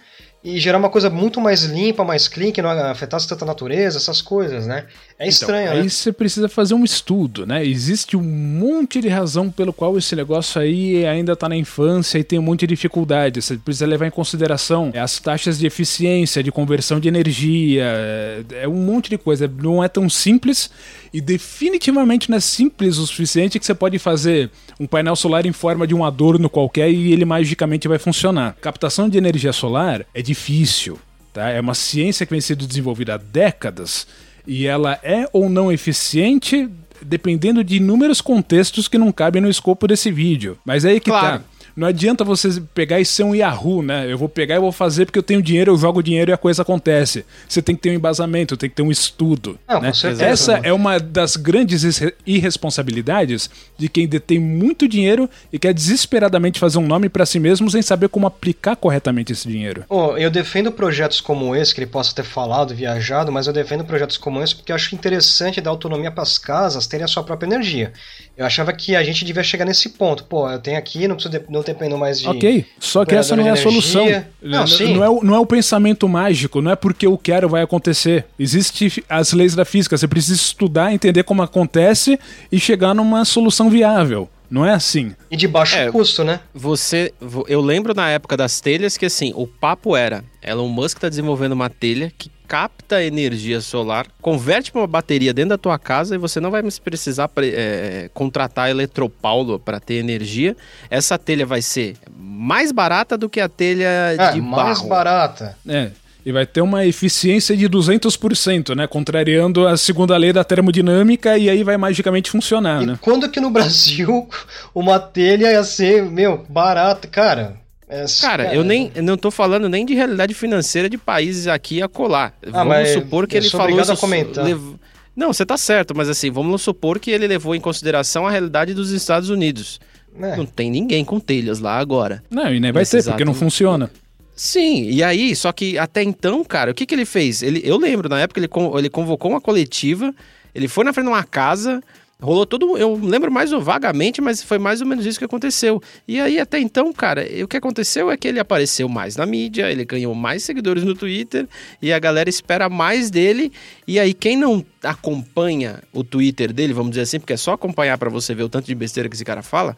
e gerar uma coisa muito mais limpa, mais clean, que não afetasse tanta natureza, essas coisas, né? É estranho, então, né? Aí você precisa fazer um estudo, né? Existe um monte de razão pelo qual esse negócio aí ainda tá na infância e tem um monte de dificuldade. Você precisa levar em consideração as taxas de eficiência, de conversão de energia, é- é um monte de coisa. Não é tão simples e definitivamente não é simples o suficiente que você pode fazer um painel solar em forma de um adorno qualquer e ele magicamente vai funcionar. Captação de energia solar é difícil, tá? É uma ciência que vem sendo desenvolvida há décadas e ela é ou não eficiente dependendo de inúmeros contextos que não cabem no escopo desse vídeo. Mas aí que Claro. tá. Não adianta você pegar e ser um Yahoo, né? Eu vou pegar e vou fazer porque eu tenho dinheiro, eu jogo dinheiro e a coisa acontece. Você tem que ter um embasamento, tem que ter um estudo. Não, né? com certeza. Essa é uma das grandes irre- irresponsabilidades de quem detém muito dinheiro e quer desesperadamente fazer um nome para si mesmo sem saber como aplicar corretamente esse dinheiro. Oh, eu defendo projetos como esse, que ele possa ter falado, viajado, mas eu defendo projetos como esse porque eu acho interessante dar autonomia para as casas terem a sua própria energia. Eu achava que a gente devia chegar nesse ponto. Pô, eu tenho aqui, não preciso de, não dependo mais de. Ok, só que essa não é a solução. Não, N- sim. não, é, o- não é o pensamento mágico, não é porque eu quero vai acontecer. Existem as leis da física, você precisa estudar, entender como acontece e chegar numa solução viável. Não é assim. E de baixo É. custo, né? Você, vo- eu lembro na época das telhas que assim, o papo era, Elon Musk tá desenvolvendo uma telha que capta energia solar, converte para uma bateria dentro da tua casa e você não vai mais precisar pre- é, contratar a Eletropaulo para ter energia. Essa telha vai ser mais barata do que a telha Ah, de mais barro. barata. É. E vai ter uma eficiência de 200%, né? Contrariando a segunda lei da termodinâmica e aí vai magicamente funcionar, E né? quando que no Brasil uma telha ia ser, meu, barata? Cara. É- Cara, eu nem eu não tô falando nem de realidade financeira de países aqui a colar. vamos Ah, mas supor que ele falou isso- lev- Não, você tá certo, mas assim, vamos supor que ele levou em consideração a realidade dos Estados Unidos. É. Não tem ninguém com telhas lá agora. Não, e nem vai Nesse ter, porque não funciona. Sim, e aí, só que até então, cara, o que, que ele fez? Ele, eu lembro, na época, ele, con- ele convocou uma coletiva, ele foi na frente de uma casa Rolou todo. Eu lembro mais vagamente, mas foi mais ou menos isso que aconteceu. E aí, até então, cara, o que aconteceu é que ele apareceu mais na mídia, ele ganhou mais seguidores no Twitter e a galera espera mais dele. E aí, quem não acompanha o Twitter dele, vamos dizer assim, porque é só acompanhar para você ver o tanto de besteira que esse cara fala.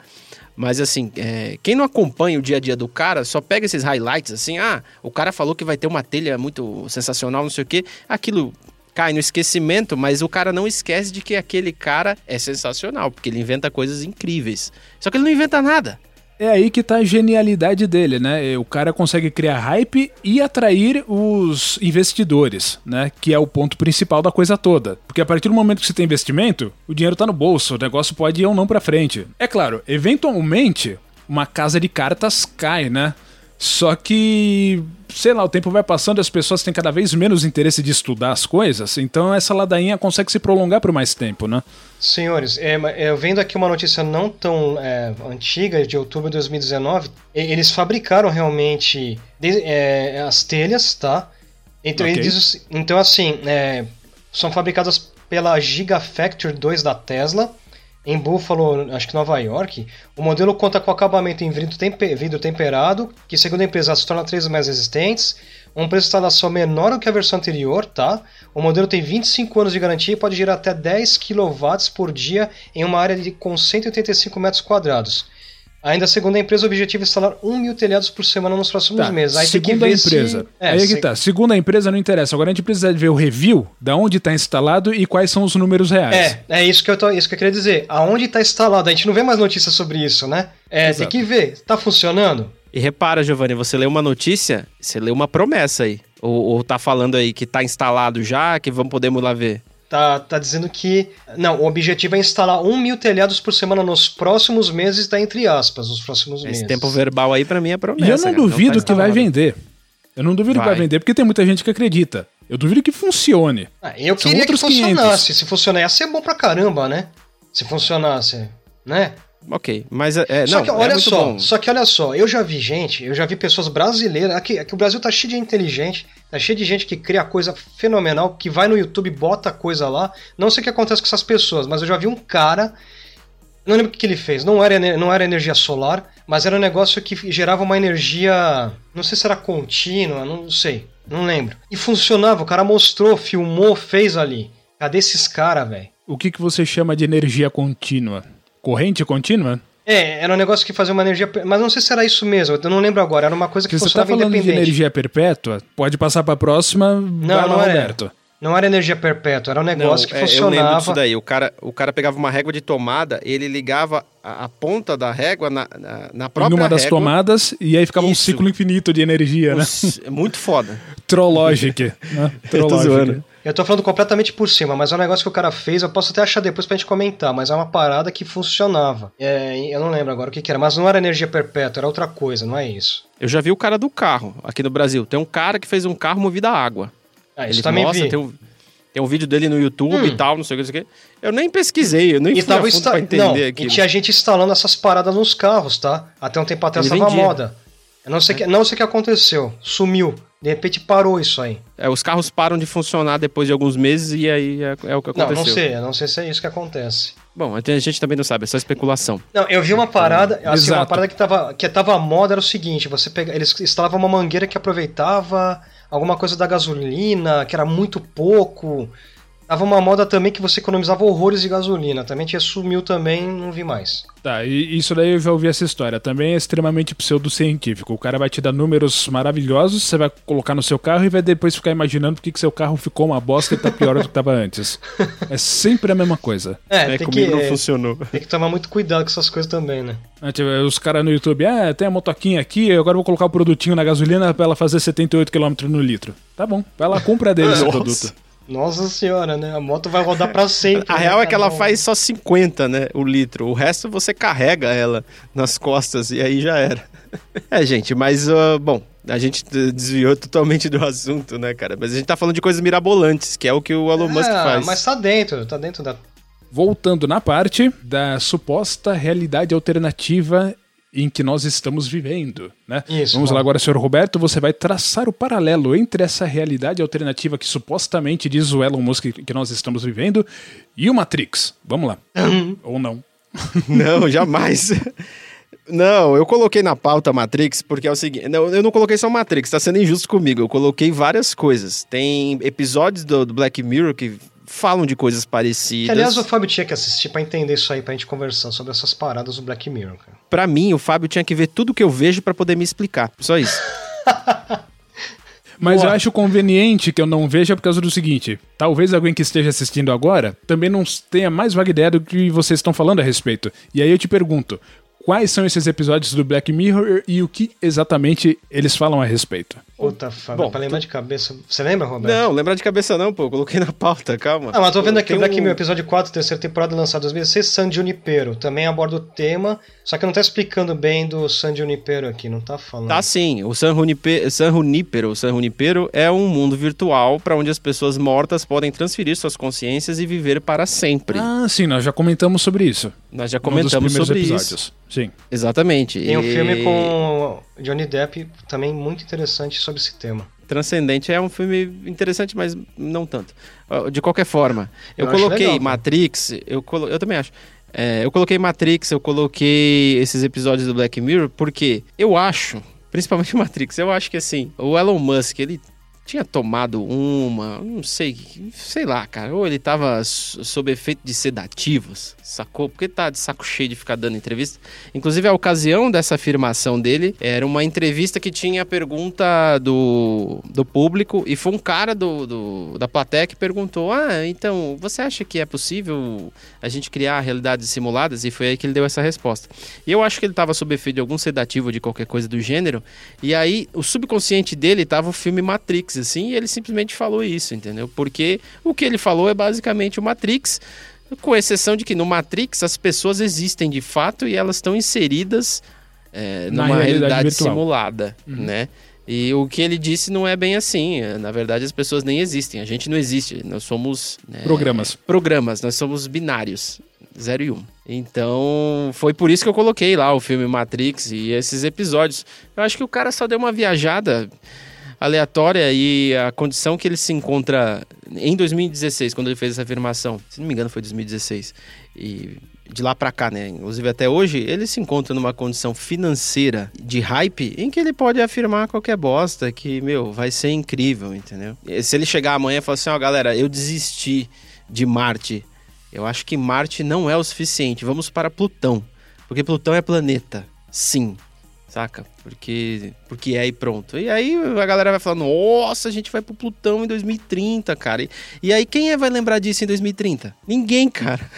Mas assim, é, quem não acompanha o dia a dia do cara, só pega esses highlights assim, ah, o cara falou que vai ter uma telha muito sensacional, não sei o quê. Aquilo cai no esquecimento, mas o cara não esquece de que aquele cara é sensacional, porque ele inventa coisas incríveis. Só que ele não inventa nada. É aí que tá a genialidade dele, né? O cara consegue criar hype e atrair os investidores, né? Que é o ponto principal da coisa toda. Porque a partir do momento que você tem investimento, o dinheiro tá no bolso, o negócio pode ir ou não para frente. É claro, eventualmente, uma casa de cartas cai, né? Só que, sei lá, o tempo vai passando e as pessoas têm cada vez menos interesse de estudar as coisas, então essa ladainha consegue se prolongar por mais tempo, né? Senhores, é, eu vendo aqui uma notícia não tão é, antiga, de outubro de 2019, eles fabricaram realmente é, as telhas, tá? Então, okay. diz, então assim, é, são fabricadas pela Gigafactory 2 da Tesla, em Buffalo, acho que Nova York, o modelo conta com acabamento em vidro, temper, vidro temperado, que segundo a empresa se torna três mais resistentes, um preço de instalação menor do que a versão anterior, tá? O modelo tem 25 anos de garantia e pode gerar até 10 kW por dia em uma área de, com 185 metros quadrados. Ainda segundo a empresa, o objetivo é instalar 1 mil telhados por semana nos próximos tá. meses. Aí segundo a empresa. Se... É, aí é que tá. Segundo a empresa, não interessa. Agora a gente precisa ver o review, da onde está instalado e quais são os números reais. É, é isso que eu, tô, isso que eu queria dizer. Aonde está instalado? A gente não vê mais notícias sobre isso, né? É, Exato. tem que ver. Está funcionando? E repara, Giovanni, você lê uma notícia, você lê uma promessa aí. Ou, ou tá falando aí que está instalado já, que vamos poder lá ver tá, tá dizendo que. Não, o objetivo é instalar um mil telhados por semana nos próximos meses, tá entre aspas, os próximos Esse meses. Esse tempo verbal aí para mim é promessa. E eu não cara, duvido tá que vai vender. Eu não duvido vai. que vai vender, porque tem muita gente que acredita. Eu duvido que funcione. Ah, eu São queria que funcionasse. 500. Se funcionar, ia ser bom pra caramba, né? Se funcionasse, né? Ok, mas é, é só não, que olha é só, bom. só que olha só, eu já vi gente, eu já vi pessoas brasileiras, aqui, aqui o Brasil tá cheio de inteligente, tá cheio de gente que cria coisa fenomenal, que vai no YouTube, bota coisa lá. Não sei o que acontece com essas pessoas, mas eu já vi um cara, não lembro o que ele fez, não era, não era energia solar, mas era um negócio que gerava uma energia, não sei se era contínua, não sei, não lembro. E funcionava, o cara mostrou, filmou, fez ali. Cadê esses caras, velho? O que, que você chama de energia contínua? Corrente contínua? É, era um negócio que fazia uma energia. Mas não sei se era isso mesmo, eu não lembro agora. Era uma coisa que funcionava você tá falando de energia perpétua? Pode passar para a próxima. Não, não era. Roberto. Não era energia perpétua, era um negócio não, que funcionava. É, eu lembro disso daí. O cara, o cara pegava uma régua de tomada, ele ligava a, a ponta da régua na, na, na própria Numa das régua. tomadas, e aí ficava Isso. um ciclo infinito de energia, né? Muito foda. Trollogic. né? Trollogic. Eu tô falando completamente por cima, mas é um negócio que o cara fez, eu posso até achar depois pra gente comentar, mas é uma parada que funcionava. É, eu não lembro agora o que, que, era, mas não era energia perpétua, era outra coisa, não é isso. Eu já vi o cara do carro aqui no Brasil. Tem um cara que fez um carro movido a água. Ah, isso Ele também mostra, vi. Tem um, tem um vídeo dele no YouTube hum. e tal, não sei o que, não sei o que. Eu nem pesquisei, eu nem e fui tava insta... pra entender não, aquilo. E tinha gente instalando essas paradas nos carros, tá? Até um tempo atrás tava moda. Eu não sei, é. que, não sei o que aconteceu. Sumiu. De repente parou isso aí. É, os carros param de funcionar depois de alguns meses e aí é, é o que aconteceu. Não, não sei, não sei se é isso que acontece. Bom, a gente também não sabe, é só especulação. Não, eu vi uma parada, assim, Exato. uma parada que tava, que tava moda era o seguinte, você pega, eles instalavam uma mangueira que aproveitava alguma coisa da gasolina, que era muito pouco. Tava uma moda também que você economizava horrores de gasolina. Também tinha sumiu também, não vi mais. Tá, e isso daí eu já ouvi essa história. Também é extremamente pseudocientífico. O cara vai te dar números maravilhosos, você vai colocar no seu carro e vai depois ficar imaginando por que seu carro ficou uma bosta e tá pior do que estava antes. É sempre a mesma coisa. É, é tem comigo que, não funcionou. Tem que tomar muito cuidado com essas coisas também, né? É, tipo, os caras no YouTube, ah, tem a motoquinha aqui, agora vou colocar o produtinho na gasolina pra ela fazer 78 km no litro. Tá bom, vai lá, compra dele esse produto. Nossa senhora, né? A moto vai rodar para sempre. a né? real é que ela faz só 50, né? O litro. O resto você carrega ela nas costas e aí já era. é, gente, mas, uh, bom, a gente desviou totalmente do assunto, né, cara? Mas a gente tá falando de coisas mirabolantes, que é o que o Elon Musk é, faz. Mas tá dentro, tá dentro da. Voltando na parte da suposta realidade alternativa em que nós estamos vivendo, né? Isso, Vamos bom. lá agora, senhor Roberto, você vai traçar o paralelo entre essa realidade alternativa que supostamente diz o Elon Musk que nós estamos vivendo e o Matrix. Vamos lá. Ou não. Não, jamais. Não, eu coloquei na pauta Matrix porque é o seguinte. Não, eu não coloquei só Matrix, tá sendo injusto comigo. Eu coloquei várias coisas. Tem episódios do, do Black Mirror que falam de coisas parecidas. Que, aliás, o Fábio tinha que assistir pra entender isso aí, pra gente conversar sobre essas paradas do Black Mirror, cara. Pra mim, o Fábio tinha que ver tudo que eu vejo pra poder me explicar. Só isso. Mas Boa. eu acho conveniente que eu não veja por causa do seguinte: talvez alguém que esteja assistindo agora também não tenha mais vaga ideia do que vocês estão falando a respeito. E aí eu te pergunto: quais são esses episódios do Black Mirror e o que exatamente eles falam a respeito? Puta, Fábio, Bom, pra lembrar de cabeça. Você lembra, Roberto? Não, lembrar de cabeça não, pô. Coloquei na pauta, calma. Ah, mas tô vendo aqui Black um- Mirror, episódio 4, terceira temporada, lançado em 2016, San Junipero. Também aborda o tema, só que não tá explicando bem do San Junipero aqui, não tá falando. Tá sim, o San, Junipe- San Junipero, o San Junipero é um mundo virtual para onde as pessoas mortas podem transferir suas consciências e viver para sempre. Ah, sim, nós já comentamos sobre isso. Nós já comentamos primeiros sobre isso. episódios. Sim. Exatamente. Tem um E filme com Johnny Depp, também muito interessante sobre esse tema. Transcendente é um filme interessante, mas não tanto. De qualquer forma, eu, Eu coloquei legal, cara. Matrix, eu, colo... eu também acho. É, eu coloquei Matrix, eu coloquei esses episódios do Black Mirror, porque eu acho, principalmente Matrix, eu acho que assim, o Elon Musk, ele tinha tomado uma, não sei, sei lá, cara, ou ele tava sob efeito de sedativos, sacou? Porque tá de saco cheio de ficar dando entrevista. Inclusive, a ocasião dessa afirmação dele era uma entrevista que tinha a pergunta do, do público e foi um cara do, do- da plateia que perguntou: Ah, então, você acha que é possível a gente criar realidades simuladas? E foi aí que ele deu essa resposta. E eu acho que ele estava sob efeito de algum sedativo de qualquer coisa do gênero, e aí o subconsciente dele tava o filme Matrix, assim, e ele simplesmente falou isso, entendeu? Porque o que ele falou é basicamente o Matrix. Com exceção de que no Matrix as pessoas existem de fato e elas estão inseridas é, numa realidade realidade, simulada, né? E o que ele disse não é bem assim. É, Na verdade, as pessoas nem existem. A gente não existe. Nós somos né, Programas. Programas. Nós somos binários, 0 e 1. Um. Então, foi por isso que eu coloquei lá o filme Matrix e esses episódios. Eu acho que o cara só deu uma viajada aleatória e a condição que ele se encontra em 2016, quando ele fez essa afirmação, se não me engano foi 2016, e de lá pra cá, né, inclusive até hoje, ele se encontra numa condição financeira de hype em que ele pode afirmar qualquer bosta que, meu, vai ser incrível, entendeu? E Se ele chegar amanhã e falar assim, ó, galera, eu desisti de Marte, eu acho que Marte não é o suficiente, vamos para Plutão, porque Plutão é planeta, sim, saca? Porque, porque é e pronto. E aí a galera vai falar, nossa, a gente vai pro Plutão em 2030, cara. E, e aí quem é vai lembrar disso em 2030? Ninguém, cara.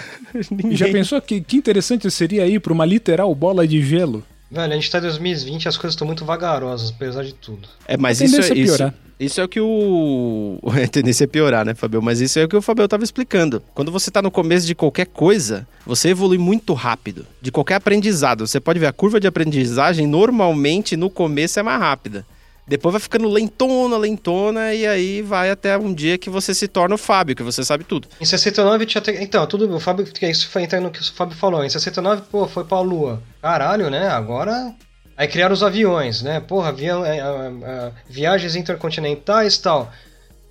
Ninguém. E já pensou que, que interessante seria ir para uma literal bola de gelo? Velho, a gente tá em 2020 e as coisas estão muito vagarosas, apesar de tudo. É, mas isso é, é isso, piorar. isso é o que o. A tendência é piorar, né, Fabio? Mas isso é o que o Fabio tava explicando. Quando você tá no começo de qualquer coisa, você evolui muito rápido. De qualquer aprendizado. Você pode ver a curva de aprendizagem, normalmente no começo é mais rápida. Depois vai ficando lentona, lentona, e aí vai até um dia que você se torna o Fábio, que você sabe tudo. Em 69 tinha. Então, tudo. O Fábio. Isso foi entrando no que o Fábio falou. Em 69, pô, foi pra Lua. Caralho, né? Agora. Aí criaram os aviões, né? Porra, avião, é, é, é, viagens intercontinentais e tal.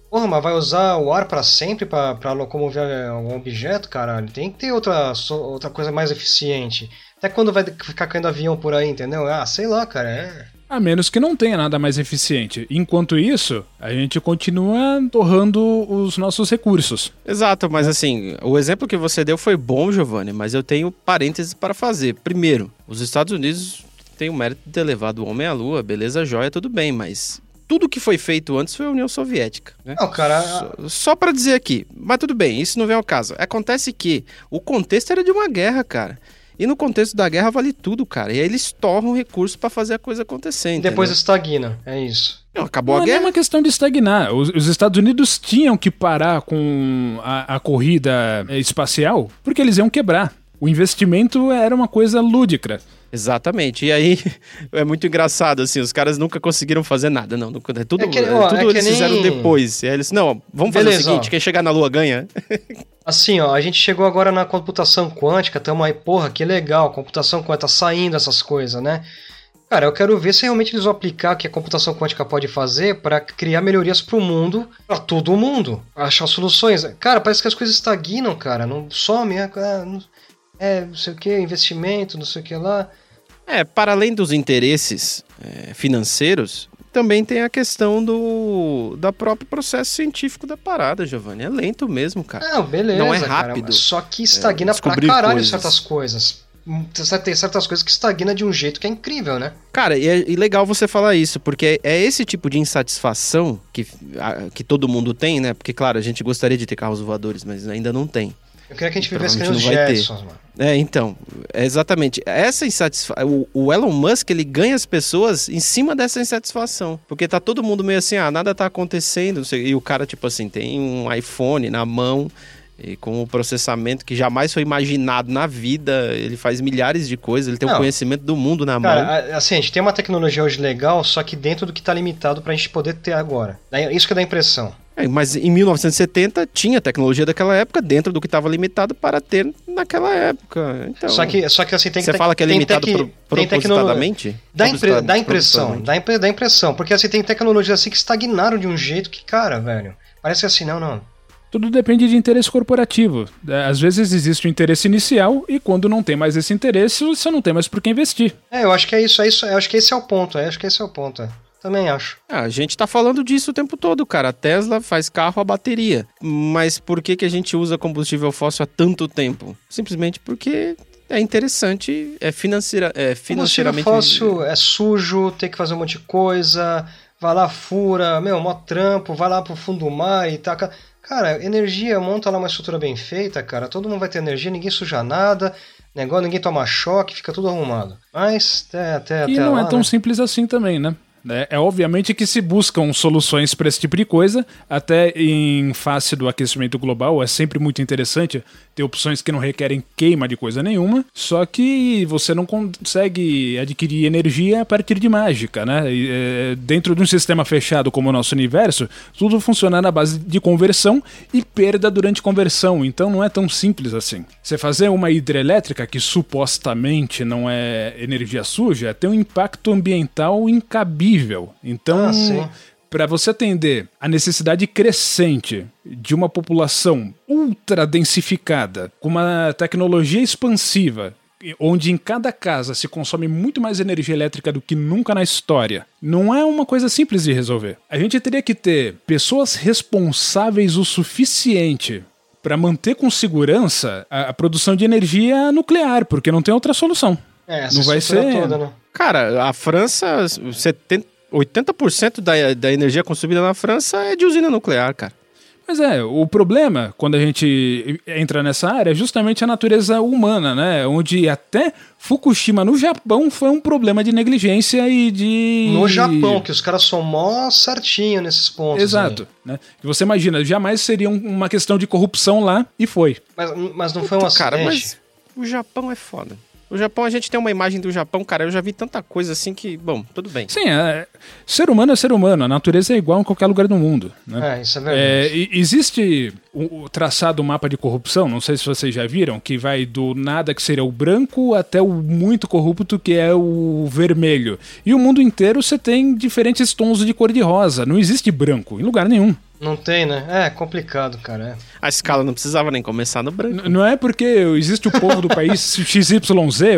Porra, mas vai usar o ar pra sempre pra locomover um objeto, caralho? Tem que ter outra, outra coisa mais eficiente. Até quando vai ficar caindo avião por aí, entendeu? Ah, sei lá, cara. É. A menos que não tenha nada mais eficiente. Enquanto isso, a gente continua torrando os nossos recursos. Exato, mas assim, o exemplo que você deu foi bom, Giovanni, mas eu tenho parênteses para fazer. Primeiro, os Estados Unidos têm o mérito de ter levado o homem à lua, beleza, joia, tudo bem, mas tudo que foi feito antes foi a União Soviética. Né? Não, cara. Só, só para dizer aqui, mas tudo bem, isso não vem ao caso. Acontece que o contexto era de uma guerra, cara. E no contexto da guerra vale tudo, cara. E aí eles torram recursos para fazer a coisa acontecer. E depois entendeu? estagna. É isso. Não, acabou Não a é guerra. uma questão de estagnar. Os, os Estados Unidos tinham que parar com a, a corrida eh, espacial porque eles iam quebrar. O investimento era uma coisa lúdica. Exatamente. E aí é muito engraçado, assim, os caras nunca conseguiram fazer nada. Não, nunca, é tudo, É que- ó, tudo é eles nem- fizeram depois. E aí eles, não, vamos fazer Beleza, o seguinte: ó. quem chegar na Lua ganha. Assim, ó, a gente chegou agora na computação quântica, tamo aí, porra, que legal, computação quântica, tá saindo essas coisas, né? Cara, eu quero ver se realmente eles vão aplicar o que a computação quântica pode fazer para criar melhorias pro mundo, pra todo mundo, achar soluções. Cara, parece que as coisas estagnam, cara, não some, é, é, não- é não sei o que, investimento, não sei o que lá. É, para além dos interesses é, financeiros, também tem a questão do da próprio processo científico da parada, Giovanni. É lento mesmo, cara. Não, beleza, Não é cara, rápido. só que estagna pra descobrir caralho coisas. certas coisas. Hum, Tem certas coisas que estagna de um jeito que é incrível, né? Cara, e é e legal você falar isso, porque é esse tipo de insatisfação que, a- que todo mundo tem, né? Porque, claro, a gente gostaria de ter carros voadores, mas ainda não tem. Eu queria que a gente vivesse que nem os. Jetsons, mano. É, então, é exatamente. Essa insatisfação. O, o Elon Musk, ele ganha as pessoas em cima dessa insatisfação. Porque tá todo mundo meio assim, ah, nada tá acontecendo. não sei- E o cara, tipo assim, tem um iPhone na mão. E com o processamento que jamais foi imaginado na vida, ele faz milhares de coisas, ele tem o conhecimento do mundo na mão. Cara, a- assim, a gente tem uma tecnologia hoje legal, só que dentro do que tá limitado pra gente poder ter agora. Isso que dá impressão. É, mas em 1970 tinha tecnologia daquela época dentro do que estava limitado para ter naquela época. Então, só, que, só que assim, tem que você ter- fala que é limitado pro, tem tecnologia- propositadamente? Dá, impre- dá impressão, dá, impre- dá impressão, porque assim, tem tecnologias assim que estagnaram de um jeito que, cara, velho, parece assim, não, não. Tudo depende de interesse corporativo. É, Às vezes existe o interesse inicial e quando não tem mais esse interesse, você não tem mais por que investir. É, eu acho que é isso, é isso, eu acho que esse é o ponto, é, acho que esse é o ponto, é. Também acho. Ah, a gente tá falando disso o tempo todo, cara. A Tesla faz carro a bateria. Mas por que, que a gente usa combustível fóssil há tanto tempo? Simplesmente porque é interessante, é, financeira, é Combustível financeiramente... fóssil é sujo, tem que fazer um monte de coisa, vai lá, fura, meu, mó trampo, vai lá pro fundo do mar e taca. Cara, energia, monta lá uma estrutura bem feita, cara, todo mundo vai ter energia, ninguém suja nada, negócio, ninguém toma choque, fica tudo arrumado. Mas até, até, E até não lá, é tão né? simples assim também, né? É, é obviamente que se buscam soluções para esse tipo de coisa, até em face do aquecimento global, é sempre muito interessante ter opções que não requerem queima de coisa nenhuma, só que você não consegue adquirir energia a partir de mágica, né? E, é, dentro de um sistema fechado como o nosso universo, tudo funciona na base de conversão e perda durante conversão, então não é tão simples assim. Você fazer uma hidrelétrica que supostamente não é energia suja, tem um impacto ambiental incabível. Então, Ah, para você atender a necessidade crescente de uma população ultra densificada, com uma tecnologia expansiva, onde em cada casa se consome muito mais energia elétrica do que nunca na história, não é uma coisa simples de resolver. A gente teria que ter pessoas responsáveis o suficiente para manter com segurança a, a produção de energia nuclear, porque não tem outra solução. É, essa não vai ser- toda, né? Cara, a França, 70, 80% da, da energia consumida na França é de usina nuclear, cara. Mas é, o problema, quando a gente entra nessa área, é justamente a natureza humana, né? Onde até Fukushima, no Japão, foi um problema de negligência e de. No Japão, que os caras são mó certinho nesses pontos. Exato. aí. Né? Que você imagina, jamais seria um- uma questão de corrupção lá, e foi. Mas, mas não foi um Cara, acidente. mas o Japão é foda. O Japão, a gente tem uma imagem do Japão, cara, eu já vi tanta coisa assim que, bom, tudo bem. Sim, é, ser humano é ser humano, a natureza é igual em qualquer lugar do mundo. Né? É, isso é verdade. É, existe o, o traçado um mapa de corrupção, não sei se vocês já viram, que vai do nada que seria o branco até o muito corrupto que é o vermelho. E o mundo inteiro você tem diferentes tons de cor de rosa. Não existe branco em lugar nenhum. Não tem, né? É complicado, cara. é. A escala não precisava nem começar no branco. N- Não é porque existe o povo do país XYZ,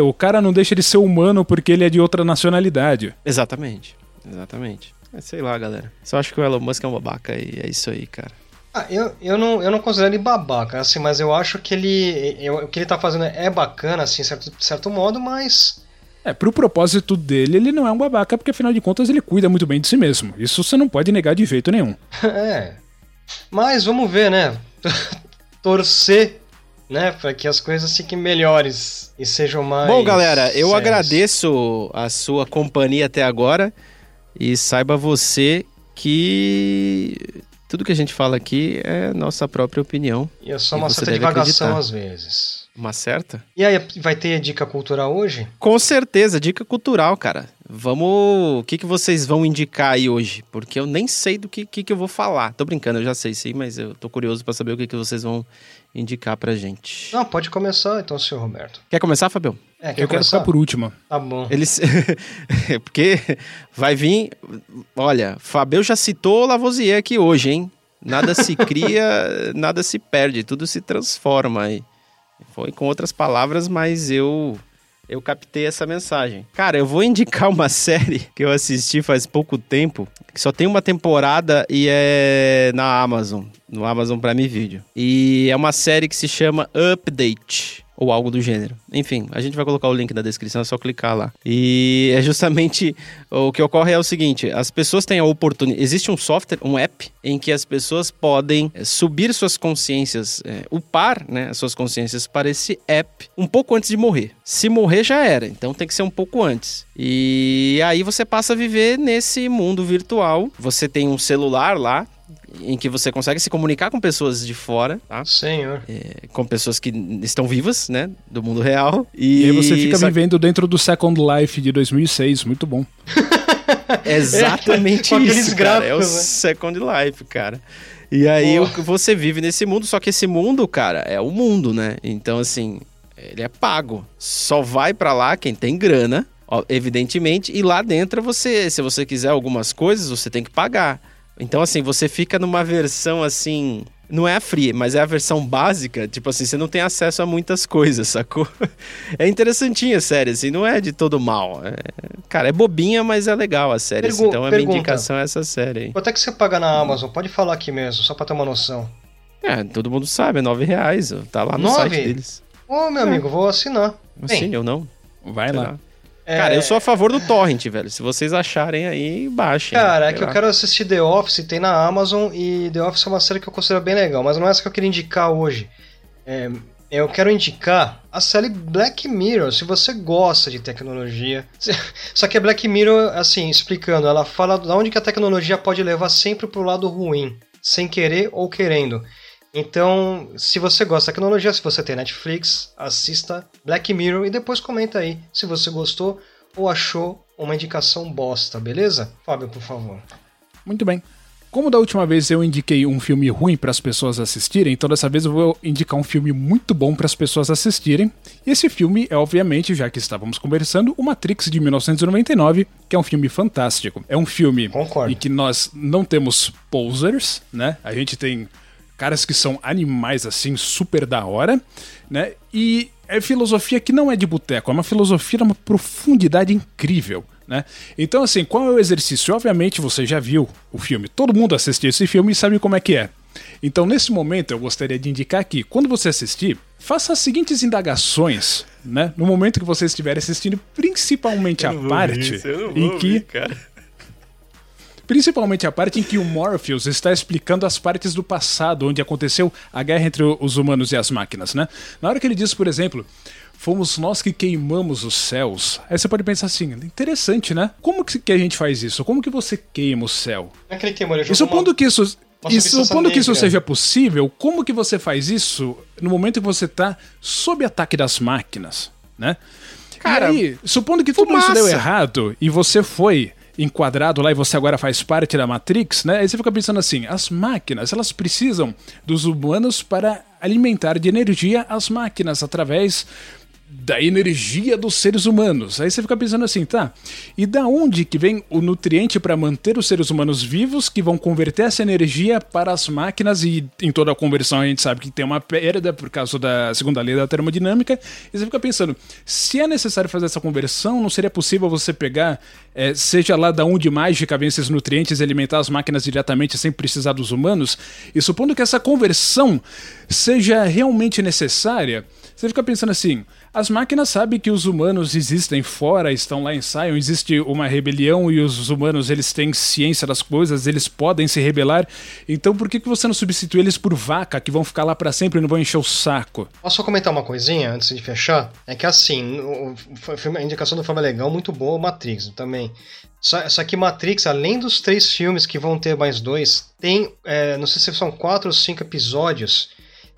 o cara não deixa de ser humano porque ele é de outra nacionalidade. Exatamente, exatamente. É, sei lá, galera. Só acho que o Elon Musk é um babaca e é isso aí, cara. Ah, eu, eu, não, eu não considero ele babaca, assim, mas eu acho que ele. eu- o que ele tá fazendo é bacana, assim, certo, de certo modo, mas. É, pro propósito dele, ele não é um babaca, porque afinal de contas ele cuida muito bem de si mesmo. Isso você não pode negar de jeito nenhum. É. Mas vamos ver, né? Torcer, né? Pra que as coisas fiquem melhores e sejam mais. Bom, galera, eu sérias. agradeço a sua companhia até agora e saiba você que tudo que a gente fala aqui é nossa própria opinião. E eu sou E uma certa divagação acreditar. às vezes. Uma certa? E aí, vai ter dica cultural hoje? Com certeza, dica cultural, cara. Vamos. O que, que vocês vão indicar aí hoje? Porque eu nem sei do que, que, que eu vou falar. Tô brincando, eu já sei sim, mas eu tô curioso para saber o que, que vocês vão indicar pra gente. Não, pode começar então, senhor Roberto. Quer começar, Fabião? É, quer eu quero ficar por último. Tá bom. Eles... Porque vai vir. Olha, Fabio já citou Lavoisier aqui hoje, hein? Nada se cria, nada se perde, tudo se transforma aí. Foi com outras palavras, mas eu eu captei essa mensagem. Cara, eu vou indicar uma série que eu assisti faz pouco tempo, que só tem uma temporada e é na Amazon, no Amazon Prime Video. E é uma série que se chama Update ou algo do gênero. Enfim, a gente vai colocar o link na descrição, é só clicar lá. E é justamente o que ocorre é o seguinte: as pessoas têm a oportunidade. Existe um software, um app, em que as pessoas podem eh, subir suas consciências, é, upar né, as suas consciências para esse app um pouco antes de morrer. Se morrer, já era, então tem que ser um pouco antes. E aí você passa a viver nesse mundo virtual. Você tem um celular lá em que você consegue se comunicar com pessoas de fora, tá? Senhor. É, com pessoas que estão vivas, né? Do mundo real. E, e aí você fica Só... vivendo dentro do Second Life de 2006, muito bom. Exatamente é, isso, cara. É o né? Second Life, cara. E aí oh. você vive nesse mundo, só que esse mundo, cara, é o mundo, né? Então, assim, ele é pago. Só vai para lá quem tem grana, evidentemente, e lá dentro você, se você quiser algumas coisas, você tem que pagar. Então, assim, você fica numa versão assim. Não é a free, mas é a versão básica. Tipo assim, você não tem acesso a muitas coisas, sacou? É interessantinha a série, assim, não é de todo mal. É... Cara, é bobinha, mas é legal a série. Pergu assim, então a minha indicação é essa série aí. Quanto é que você paga na Amazon? Pode falar aqui mesmo, só pra ter uma noção. É, todo mundo sabe, é nove reais. Tá lá no nove? site deles. Ô, meu é. amigo, vou assinar. Assine ou não? Vai lá. É... Cara, eu sou a favor do Torrent, velho. Se vocês acharem aí, baixem. Cara, é que lá. eu quero assistir The Office, tem na Amazon, e The Office é uma série que eu considero bem legal, mas não é essa que eu queria indicar hoje. É, eu quero indicar a série Black Mirror, se você gosta de tecnologia. Só que a Black Mirror, assim, explicando, ela fala de onde que a tecnologia pode levar sempre pro lado ruim, sem querer ou querendo. Então, se você gosta da tecnologia, se você tem Netflix, assista Black Mirror e depois comenta aí se você gostou ou achou uma indicação bosta, beleza? Fábio, por favor. Muito bem. Como da última vez eu indiquei um filme ruim para as pessoas assistirem, então dessa vez eu vou indicar um filme muito bom para as pessoas assistirem. E esse filme é, obviamente, já que estávamos conversando, o Matrix de 1999, que é um filme fantástico. É um filme Concordo. em que nós não temos posers, né? A gente tem caras que são animais assim, super da hora, né? E é filosofia que não é de boteco, é uma filosofia de uma profundidade incrível. Né? Então, assim, qual é o exercício? Obviamente você já viu o filme, todo mundo assistiu esse filme e sabe como é que é. Então, nesse momento, eu gostaria de indicar que, quando você assistir, faça as seguintes indagações, né? No momento que você estiver assistindo, principalmente a parte isso, em que. Principalmente a parte em que o Morpheus está explicando as partes do passado, onde aconteceu a guerra entre os humanos e as máquinas, né? Na hora que ele diz, por exemplo, fomos nós que queimamos os céus. Aí você pode pensar assim, interessante, né? Como que a gente faz isso? Como que você queima o céu? É que ele queimou, e supondo uma... que isso e supondo que isso seja possível, como que você faz isso no momento que você está sob ataque das máquinas, né? Cara, e aí, supondo que tudo fumaça. isso deu errado e você foi enquadrado lá e você agora faz parte da Matrix, né? Aí você fica pensando assim, as máquinas, elas precisam dos humanos para alimentar de energia as máquinas através da energia dos seres humanos. Aí você fica pensando assim, tá? E da onde que vem o nutriente para manter os seres humanos vivos que vão converter essa energia para as máquinas e em toda a conversão a gente sabe que tem uma perda por causa da segunda lei da termodinâmica. E você fica pensando, se é necessário fazer essa conversão, não seria possível você pegar, é, seja lá da onde mágica vem esses nutrientes e alimentar as máquinas diretamente sem precisar dos humanos? E supondo que essa conversão seja realmente necessária, você fica pensando assim, as máquinas sabem que os humanos existem fora, estão lá Sion, existe uma rebelião e os humanos eles têm ciência das coisas, eles podem se rebelar. Então por que, que você não substitui eles por vaca, que vão ficar lá para sempre e não vão encher o saco? Posso só comentar uma coisinha antes de fechar? É que assim, o, a indicação do filme é legal, muito boa, Matrix também. Só, só, que Matrix, além dos três filmes que vão ter mais dois, tem, é, não sei se são quatro ou cinco episódios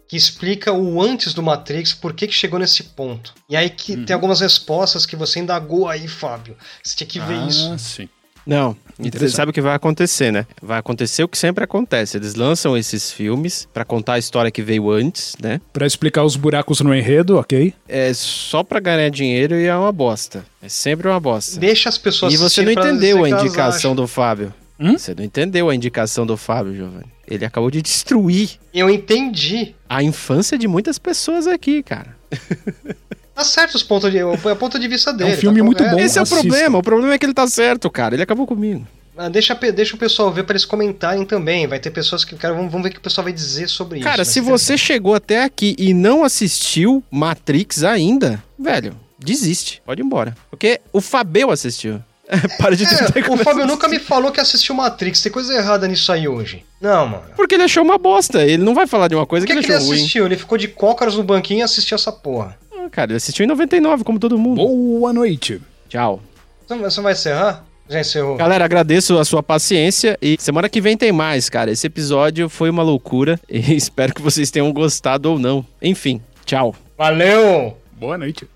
que explica o antes do Matrix, por que, que chegou nesse ponto. E aí que tem algumas respostas que você indagou aí, Fábio. Você tinha que ver ah, isso. sim. Não, e você sabe o que vai acontecer, né? Vai acontecer o que sempre acontece. Eles lançam esses filmes pra contar a história que veio antes, né? Pra explicar os buracos no enredo, ok? É só pra ganhar dinheiro e é uma bosta. É sempre uma bosta. Deixa as pessoas E você não entendeu a indicação do Fábio. Hum? Você não entendeu a indicação do Fábio, Giovanni. Ele acabou de destruir Eu entendi. a infância de muitas pessoas aqui, cara. Tá certo os pontos de, o ponto de vista dele. filme tá muito bom. Esse é o problema. O problema é que ele tá certo, cara. Ele acabou comigo. Ah, Deixa, deixa o pessoal ver pra eles comentarem também. Vai ter pessoas que. Cara, vamos, vamos ver o que o pessoal vai dizer sobre isso. Cara, se você chegou até aqui e não assistiu Matrix ainda, velho, desiste. Pode ir embora. Porque o Fabio assistiu. Para de tentar É, o Fábio a nunca me falou que assistiu Matrix. Tem coisa errada nisso aí hoje. Não, mano. Porque ele achou uma bosta. Ele não vai falar de uma coisa que, que, que ele ele achou ruim. assistiu? Ele ficou de cócaras no banquinho e assistiu essa porra. Ah, cara, ele assistiu em 99, como todo mundo. Boa noite. Tchau. Então, Você vai encerrar? Já encerrou. Galera, agradeço a sua paciência e semana que vem tem mais, cara. Esse episódio foi uma loucura e espero que vocês tenham gostado ou não. Enfim, tchau. Valeu! Boa noite.